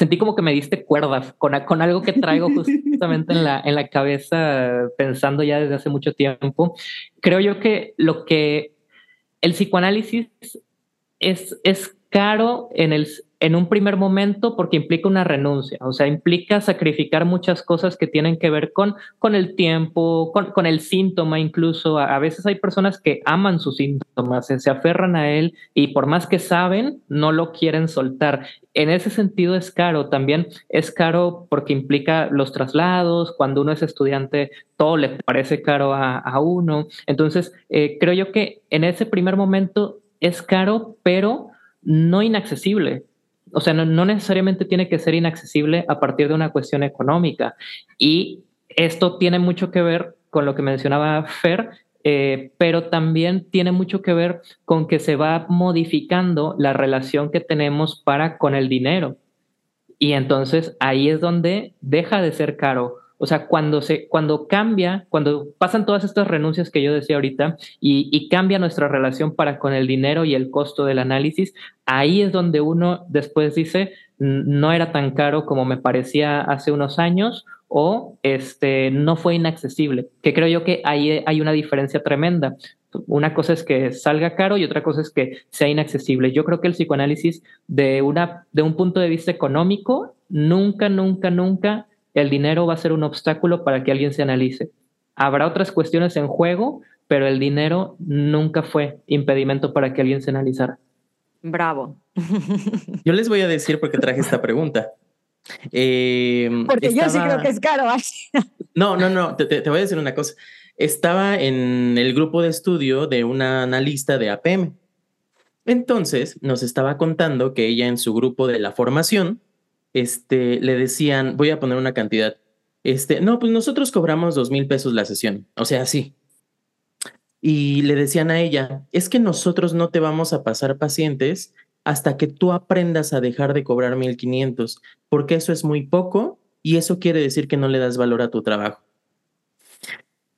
sentí como que me diste cuerdas con, con algo que traigo [laughs] justamente en la, en la cabeza pensando ya desde hace mucho tiempo. Creo yo que lo que el psicoanálisis es, es caro en el, en un primer momento porque implica una renuncia, o sea, implica sacrificar muchas cosas que tienen que ver con, con el tiempo, con, el síntoma incluso. A, veces hay personas que aman sus síntomas, se, aferran a él y por más que saben, no lo quieren soltar. En ese sentido es caro, también es caro porque implica los traslados, cuando uno es estudiante todo le parece caro a, uno. Entonces, eh, creo yo que en ese primer momento es caro, pero no inaccesible o sea, no, necesariamente tiene que ser inaccesible a partir de una cuestión económica. Y esto tiene mucho que ver con lo que mencionaba Fer, eh, pero también tiene mucho que ver con que se va modificando la relación que tenemos para con el dinero. Y entonces ahí es donde deja de ser caro o sea, cuando, se, cuando cambia, cuando pasan todas estas renuncias que yo decía ahorita y, cambia nuestra relación para con el dinero y el costo del análisis, ahí es donde uno después dice, no era tan caro como me parecía hace unos años o este, no fue inaccesible, que creo yo que ahí hay una diferencia tremenda. Una cosa es que salga caro y otra cosa es que sea inaccesible. Yo creo que el psicoanálisis de, una, de un punto de vista económico nunca, nunca, nunca el dinero va a ser un obstáculo para que alguien se analice. Habrá otras cuestiones en juego, pero el dinero nunca fue impedimento para que alguien se analizara. Bravo. [laughs] Yo les voy a decir por qué traje esta pregunta. Em, porque yo sí creo que es caro. no, no, no, te, voy a decir una cosa. Estaba en el grupo de estudio de una analista de APM. Entonces nos estaba contando que ella en su grupo de la formación este, le decían, voy a poner una cantidad, este, no, pues nosotros cobramos dos mil pesos la sesión, o sea, sí. Y le decían a ella, es que nosotros no te vamos a pasar pacientes hasta que tú aprendas a dejar de cobrar mil quinientos, porque eso es muy poco y eso quiere decir que no le das valor a tu trabajo.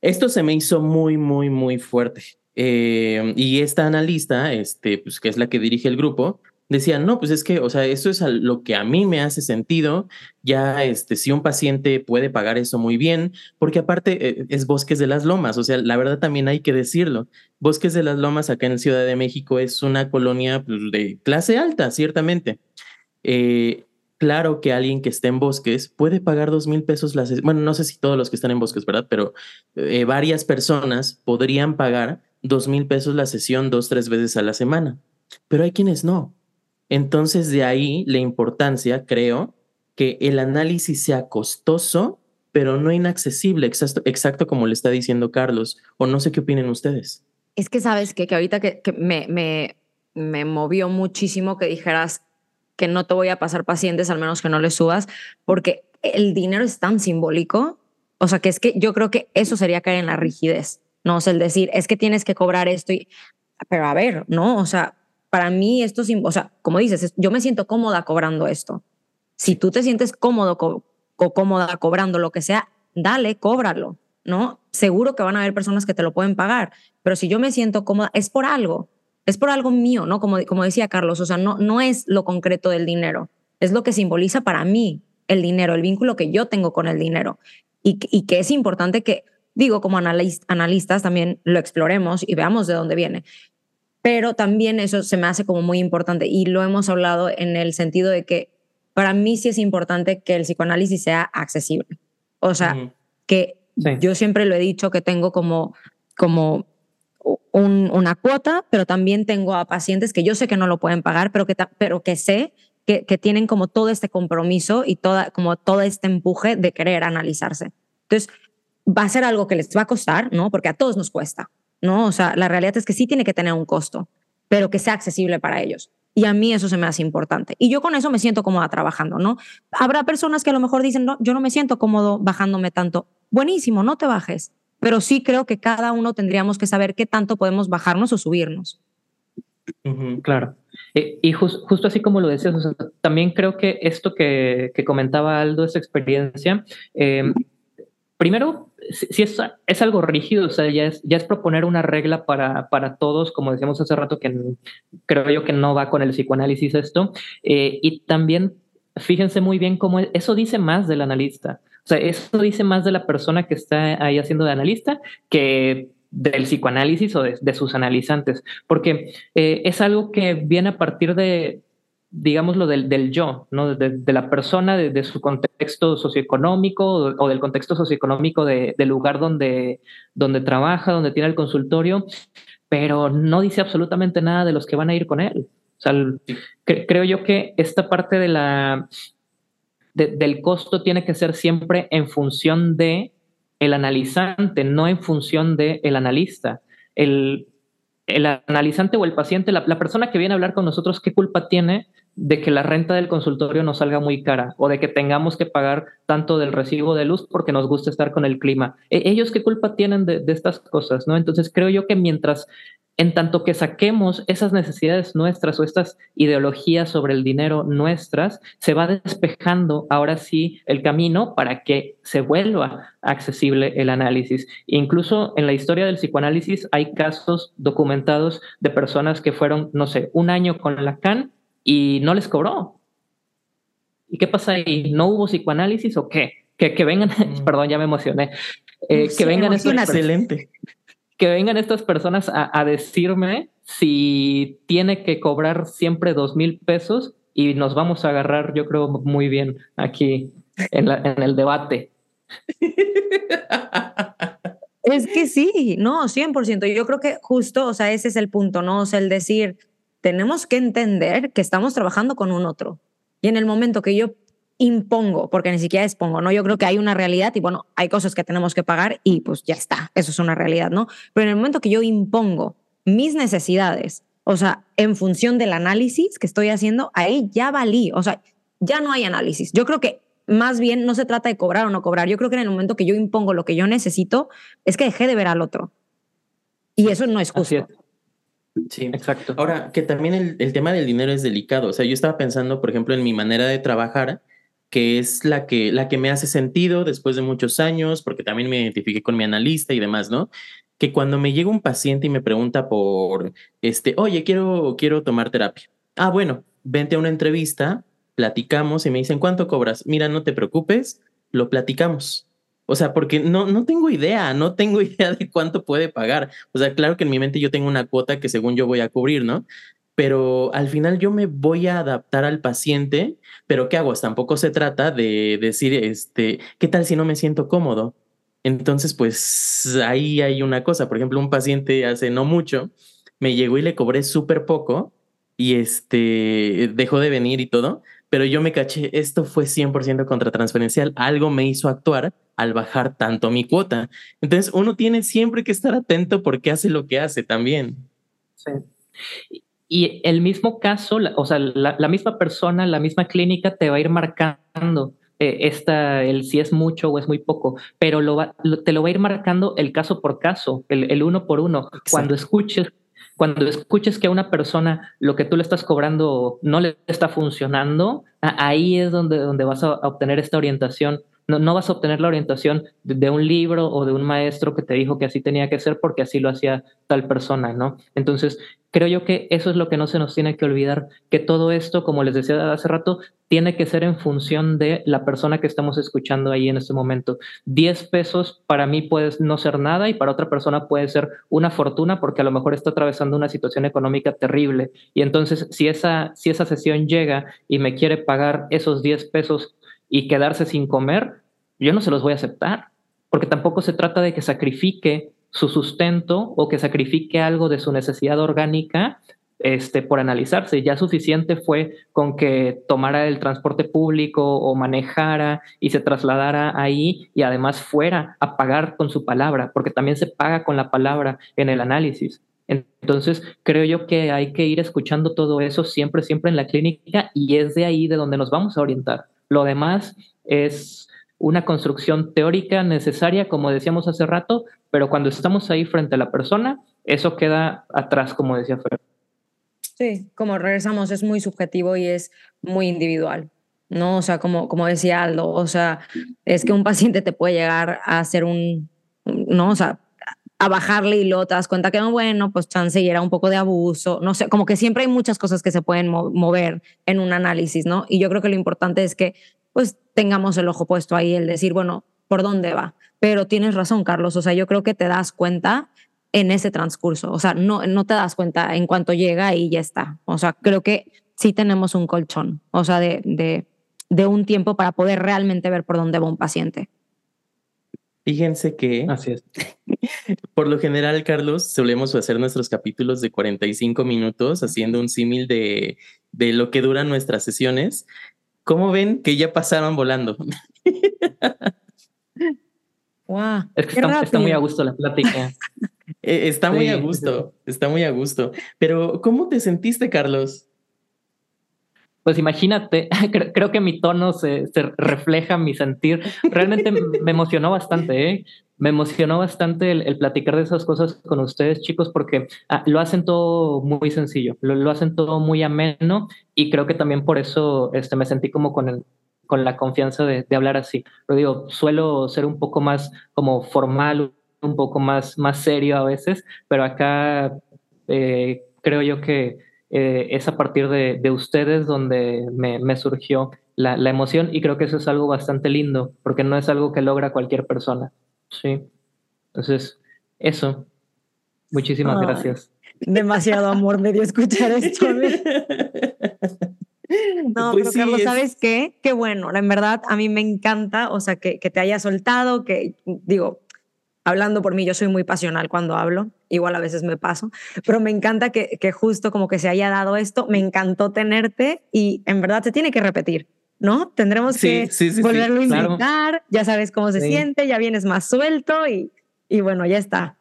Esto se me hizo muy, muy, muy fuerte. Eh, y esta analista, este, pues, que es la que dirige el grupo, decían, no, pues es que, o sea, eso es lo que a mí me hace sentido. Ya, este, si un paciente puede pagar eso muy bien, porque aparte eh, es Bosques de las Lomas, o sea, la verdad también hay que decirlo. Bosques de las Lomas acá en Ciudad de México es una colonia pues, de clase alta, ciertamente. Eh, claro que alguien que esté en Bosques puede pagar dos mil pesos las, bueno, no sé si todos los que están en Bosques, ¿verdad? Pero eh, varias personas podrían pagar dos mil pesos la sesión dos, tres veces a la semana, pero hay quienes no. Entonces, de ahí la importancia, creo, que el análisis sea costoso, pero no inaccesible, exacto, como le está diciendo Carlos, o no sé qué opinen ustedes. Es que sabes que, ahorita que, me, me, me movió muchísimo que dijeras que no te voy a pasar pacientes, al menos que no les subas, porque el dinero es tan simbólico, o sea, que es que yo creo que eso sería caer en la rigidez, ¿no? O el decir, es que tienes que cobrar esto, y, pero a ver, ¿no? O sea, para mí esto, o sea, como dices, yo me siento cómoda cobrando esto. Si tú te sientes cómodo o cómoda cobrando lo que sea, dale, cóbralo, ¿no? Seguro que van a haber personas que te lo pueden pagar, pero si yo me siento cómoda, es por algo, es por algo mío, ¿no? Como, como decía Carlos, o sea, no, no es lo concreto del dinero, es lo que simboliza para mí el dinero, el vínculo que yo tengo con el dinero. Y, y que es importante que, digo, como analistas también lo exploremos y veamos de dónde viene pero también eso se me hace como muy importante y lo hemos hablado en el sentido de que para mí sí es importante que el psicoanálisis sea accesible. O sea, que yo siempre lo he dicho que tengo como, como una cuota, pero también tengo a pacientes que yo sé que no lo pueden pagar, pero que, pero que sé que, que tienen como todo este compromiso y toda, como todo este empuje de querer analizarse. Entonces, va a ser algo que les va a costar, ¿no? Porque a todos nos cuesta. ¿No? O sea, la realidad es que sí tiene que tener un costo, pero que sea accesible para ellos. Y a mí eso se me hace importante. Y yo con eso me siento cómoda trabajando, ¿no? Habrá personas que a lo mejor dicen, no, yo no me siento cómodo bajándome tanto. Buenísimo, no te bajes. Pero sí creo que cada uno tendríamos que saber qué tanto podemos bajarnos o subirnos. claro. Y justo así como lo decías, también creo que esto que, que comentaba Aldo, esa experiencia, eh, primero si, es, es, algo rígido, o sea, ya es, ya es proponer una regla para, para todos, como decíamos hace rato, que creo yo que no va con el psicoanálisis esto, eh, y también fíjense muy bien cómo eso dice más del analista. O sea, eso dice más de la persona que está ahí haciendo de analista que del psicoanálisis o de, sus analizantes, porque eh, es algo que viene a partir de, digámoslo, del, del yo, ¿no? de, la persona, de, su contexto socioeconómico o, del contexto socioeconómico del lugar donde, donde trabaja, donde tiene el consultorio, pero no dice absolutamente nada de los que van a ir con él. O sea, creo yo que esta parte de la, del costo tiene que ser siempre en función de el analizante, no en función de el analista. El, el analizante o el paciente, la, la, persona que viene a hablar con nosotros, ¿qué culpa tiene de que la renta del consultorio nos salga muy cara o de que tengamos que pagar tanto del recibo de luz porque nos gusta estar con el clima. E, ¿Ellos qué culpa tienen de, estas cosas? ¿no? Entonces creo yo que mientras, en tanto que saquemos esas necesidades nuestras o estas ideologías sobre el dinero nuestras, se va despejando ahora sí el camino para que se vuelva accesible el análisis. Incluso en la historia del psicoanálisis hay casos documentados de personas que fueron, no sé, un año con Lacan y no les cobró. ¿Y qué pasa ahí? ¿No hubo psicoanálisis o qué? Que, que vengan, [laughs] mm. perdón, ya me emocioné. Eh, que vengan estas excelente. Que vengan estas personas a, decirme si tiene que cobrar siempre dos mil pesos y nos vamos a agarrar, yo creo, muy bien aquí en, en el debate. [laughs] Es que sí, no, 100%. Yo creo que justo, o sea, ese es el punto, ¿no? O sea, el decir, tenemos que entender que estamos trabajando con un otro. Y en el momento que yo impongo, porque ni siquiera expongo, ¿no? Yo creo que hay una realidad y bueno, hay cosas que tenemos que pagar y pues ya está, eso es una realidad, ¿no? Pero en el momento que yo impongo mis necesidades, o sea, en función del análisis que estoy haciendo, ahí ya valí, o sea, ya no hay análisis. Yo creo que más bien no se trata de cobrar o no cobrar. Yo creo que en el momento que yo impongo lo que yo necesito, es que dejé de ver al otro. Y eso no es justo. Sí, exacto. Ahora, que también el, el, tema del dinero es delicado. O sea, yo estaba pensando, por ejemplo, en mi manera de trabajar, que es la que, la que me hace sentido después de muchos años, porque también me identifiqué con mi analista y demás, ¿no? Que cuando me llega un paciente y me pregunta por, este, oye, quiero, quiero tomar terapia. Ah, bueno, vente a una entrevista, platicamos y me dicen, ¿cuánto cobras? Mira, no te preocupes, lo platicamos. O sea, porque no, no tengo idea, no tengo [laughs] idea de cuánto puede pagar. O sea, claro que en mi mente yo tengo una cuota que según yo voy a cubrir, ¿no? Pero al final yo me voy a adaptar al paciente, pero ¿qué hago? Tampoco se trata de decir, este, ¿qué tal si no me siento cómodo? Entonces, pues ahí hay una cosa. Por ejemplo, un paciente hace no mucho me llegó y le cobré súper poco y este dejó de venir y todo, pero yo me caché, esto fue 100% contratransferencial, algo me hizo actuar al bajar tanto mi cuota. Entonces uno tiene siempre que estar atento porque hace lo que hace también. Sí. Y el mismo caso, o sea, la, misma persona, la misma clínica te va a ir marcando eh, esta, el si es mucho o es muy poco, pero lo te lo va a ir marcando el caso por caso, el, uno por uno. Cuando escuches cuando escuches que a una persona lo que tú le estás cobrando no le está funcionando, ahí es donde, donde vas a obtener esta orientación no, no, vas a obtener la orientación de, un libro o de un maestro que te dijo que así tenía que ser porque así lo hacía tal persona, ¿no? Entonces, creo yo que eso es lo que no se nos tiene que olvidar, que todo esto, como les decía hace rato, tiene que ser en función de la persona que estamos escuchando ahí en este momento. 10 pesos para mí puede no ser nada y para otra persona puede ser una fortuna porque a lo mejor está atravesando una situación económica terrible. Y entonces, si esa, si esa sesión llega y me quiere pagar esos 10 pesos y quedarse sin comer, yo no se los voy a aceptar, porque tampoco se trata de que sacrifique su sustento o que sacrifique algo de su necesidad orgánica este, por analizarse. Ya suficiente fue con que tomara el transporte público o manejara y se trasladara ahí y además fuera a pagar con su palabra, porque también se paga con la palabra en el análisis. Entonces, creo yo que hay que ir escuchando todo eso siempre, siempre en la clínica y es de ahí de donde nos vamos a orientar. Lo demás es una construcción teórica necesaria, como decíamos hace rato, pero cuando estamos ahí frente a la persona, eso queda atrás, como decía Fer. Sí, como regresamos, es muy subjetivo y es muy individual, ¿no? O sea, como, como decía Aldo, o sea, es que un paciente te puede llegar a hacer un, ¿no? O sea, a bajarle y luego te das cuenta que, bueno, pues chance y era un poco de abuso, no sé, como que siempre hay muchas cosas que se pueden mover en un análisis, ¿no? Y yo creo que lo importante es que pues tengamos el ojo puesto ahí, el decir, bueno, ¿por dónde va? Pero tienes razón, Carlos, o sea, yo creo que te das cuenta en ese transcurso, o sea, no, no te das cuenta en cuanto llega y ya está, o sea, creo que sí tenemos un colchón, o sea, de, de, de un tiempo para poder realmente ver por dónde va un paciente. Fíjense que Así es. [laughs] por lo general, Carlos, solemos hacer nuestros capítulos de 45 minutos haciendo un símil de, de lo que duran nuestras sesiones. ¿Cómo ven que ya pasaron volando? [laughs] wow, es que está, muy a gusto la plática. [laughs] Eh, está muy a gusto, está muy a gusto. Pero, ¿cómo te sentiste, Carlos? Pues imagínate, [laughs] creo que mi tono se, refleja mi sentir. Realmente me emocionó bastante, ¿eh? Me emocionó bastante el, platicar de esas cosas con ustedes, chicos, porque ah, lo hacen todo muy sencillo, lo, hacen todo muy ameno y creo que también por eso este, me sentí como con, el, con la confianza de, hablar así. Pero digo, suelo ser un poco más como formal, un poco más, más serio a veces, pero acá eh, creo yo que eh, es a partir de, ustedes donde me, surgió la, emoción y creo que eso es algo bastante lindo porque no es algo que logra cualquier persona. Sí. Entonces, eso. Muchísimas gracias. Demasiado amor me dio escuchar esto. [laughs] No, pues pero Carlos, ¿sabes qué? Qué bueno, en verdad a mí me encanta, o sea, que, que te haya soltado, que digo, hablando por mí, yo soy muy pasional cuando hablo, igual a veces me paso, pero me encanta que, que, justo como que se haya dado esto, me encantó tenerte y en verdad se tiene que repetir, ¿no? Tendremos que volverlo a invitar, ya sabes cómo se siente, ya vienes más suelto y, y bueno, ya está.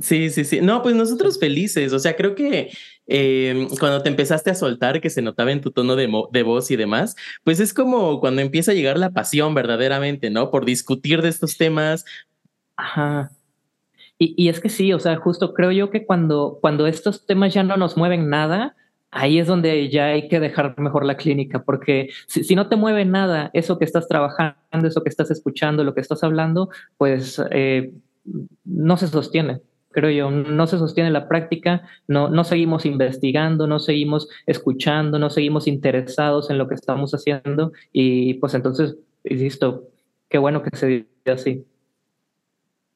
Sí, sí, sí. No, pues nosotros felices. O sea, creo que em, cuando te empezaste a soltar, que se notaba en tu tono de, de, voz y demás, pues es como cuando empieza a llegar la pasión verdaderamente, ¿no? Por discutir de estos temas, Ajá. Y, y, es que sí, o sea, justo creo yo que cuando, cuando estos temas ya no nos mueven nada, ahí es donde ya hay que dejar mejor la clínica, porque si, si no te mueve nada, eso que estás trabajando, eso que estás escuchando, lo que estás hablando, pues eh, no se sostiene creo yo, no se sostiene la práctica, no, no seguimos investigando, no seguimos escuchando, no seguimos interesados en lo que estamos haciendo y pues entonces, insisto, qué bueno que se diga así.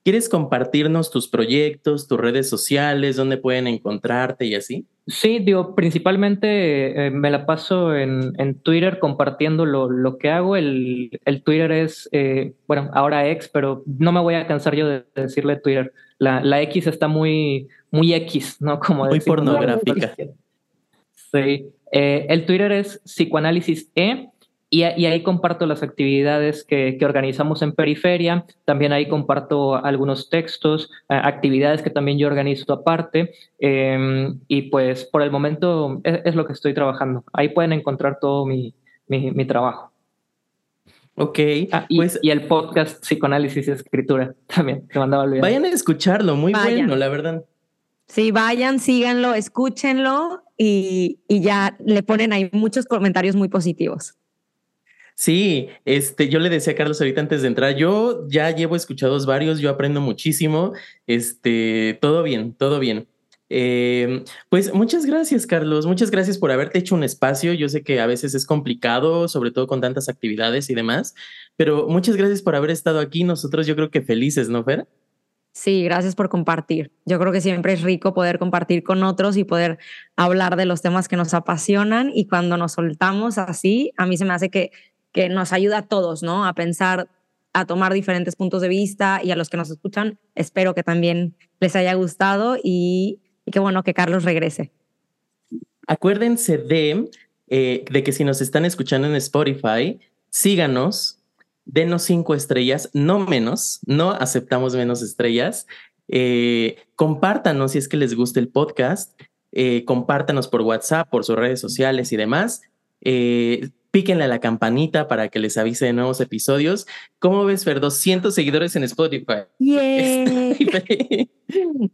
¿Quieres compartirnos tus proyectos, tus redes sociales, dónde pueden encontrarte y así? Sí, digo, principalmente eh, me la paso en, en Twitter compartiendo lo, lo, que hago. El, el Twitter es, eh, bueno, ahora ex, pero no me voy a cansar yo de, decirle Twitter. La, la, X está muy, muy X, ¿no? [laughs] Como muy pornográfica. Sí. Eh, el Twitter es psicoanálisis E y, ahí comparto las actividades que, organizamos en Periferia, también ahí comparto algunos textos, actividades que también yo organizo aparte, em, y pues por el momento es, lo que estoy trabajando. Ahí pueden encontrar todo mi, mi, trabajo. Ok. Ah, y, pues, y, el podcast Psicoanálisis y Escritura [laughs] también, te mandaba Vayan a escucharlo, muy bueno, la verdad. Sí, vayan, síganlo, escúchenlo y, y ya le ponen ahí muchos comentarios muy positivos. Sí, este, yo le decía a Carlos ahorita antes de entrar, yo ya llevo escuchados varios, yo aprendo muchísimo, este, todo bien, todo bien. Em, pues muchas gracias, Carlos, muchas gracias por haberte hecho un espacio. Yo sé que a veces es complicado, sobre todo con tantas actividades y demás, pero muchas gracias por haber estado aquí. Nosotros yo creo que felices, ¿no, Fer? Sí, gracias por compartir. Yo creo que siempre es rico poder compartir con otros y poder hablar de los temas que nos apasionan y cuando nos soltamos así, a mí se me hace que que nos ayuda a todos, ¿no? A pensar, a tomar diferentes puntos de vista y a los que nos escuchan, espero que también les haya gustado y, qué bueno que Carlos regrese. Acuérdense de, eh, de que si nos están escuchando en Spotify, síganos, denos cinco estrellas, no menos, no aceptamos menos estrellas. Eh, compártanos si es que les gusta el podcast, eh, compártanos por WhatsApp, por sus redes sociales y demás. Píquenle a la campanita para que les avise de nuevos episodios. ¿Cómo ves, Fer? 200 seguidores en Spotify. [laughs]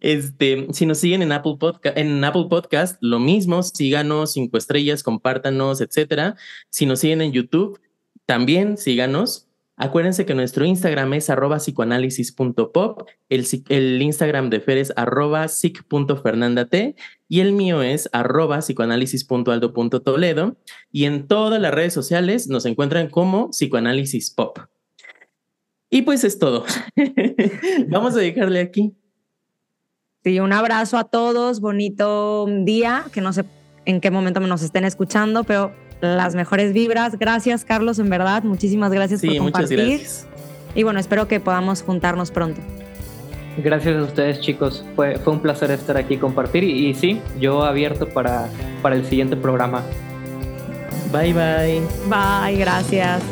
Este, si nos siguen en Apple, Podcast, en Apple Podcast, lo mismo, síganos, cinco estrellas, compártanos, etcétera. Si nos siguen en YouTube, también síganos. Acuérdense que nuestro Instagram es arroba psicoanálisis.pop, el, Instagram de Fer es arroba y el mío es arroba psicoanálisis.aldo.toledo y en todas las redes sociales nos encuentran como psicoanálisis pop. Y pues es todo. [laughs] Vamos a dejarle aquí. Sí, un abrazo a todos, bonito día, que no sé en qué momento nos estén escuchando, pero las mejores vibras. Gracias, Carlos, en verdad. Muchísimas gracias por compartir. Muchas gracias. Y bueno, espero que podamos juntarnos pronto. Gracias a ustedes, chicos. Fue, fue un placer estar aquí y compartir. Y, y, sí, yo abierto para, para el siguiente programa. Bye, bye. Bye, gracias.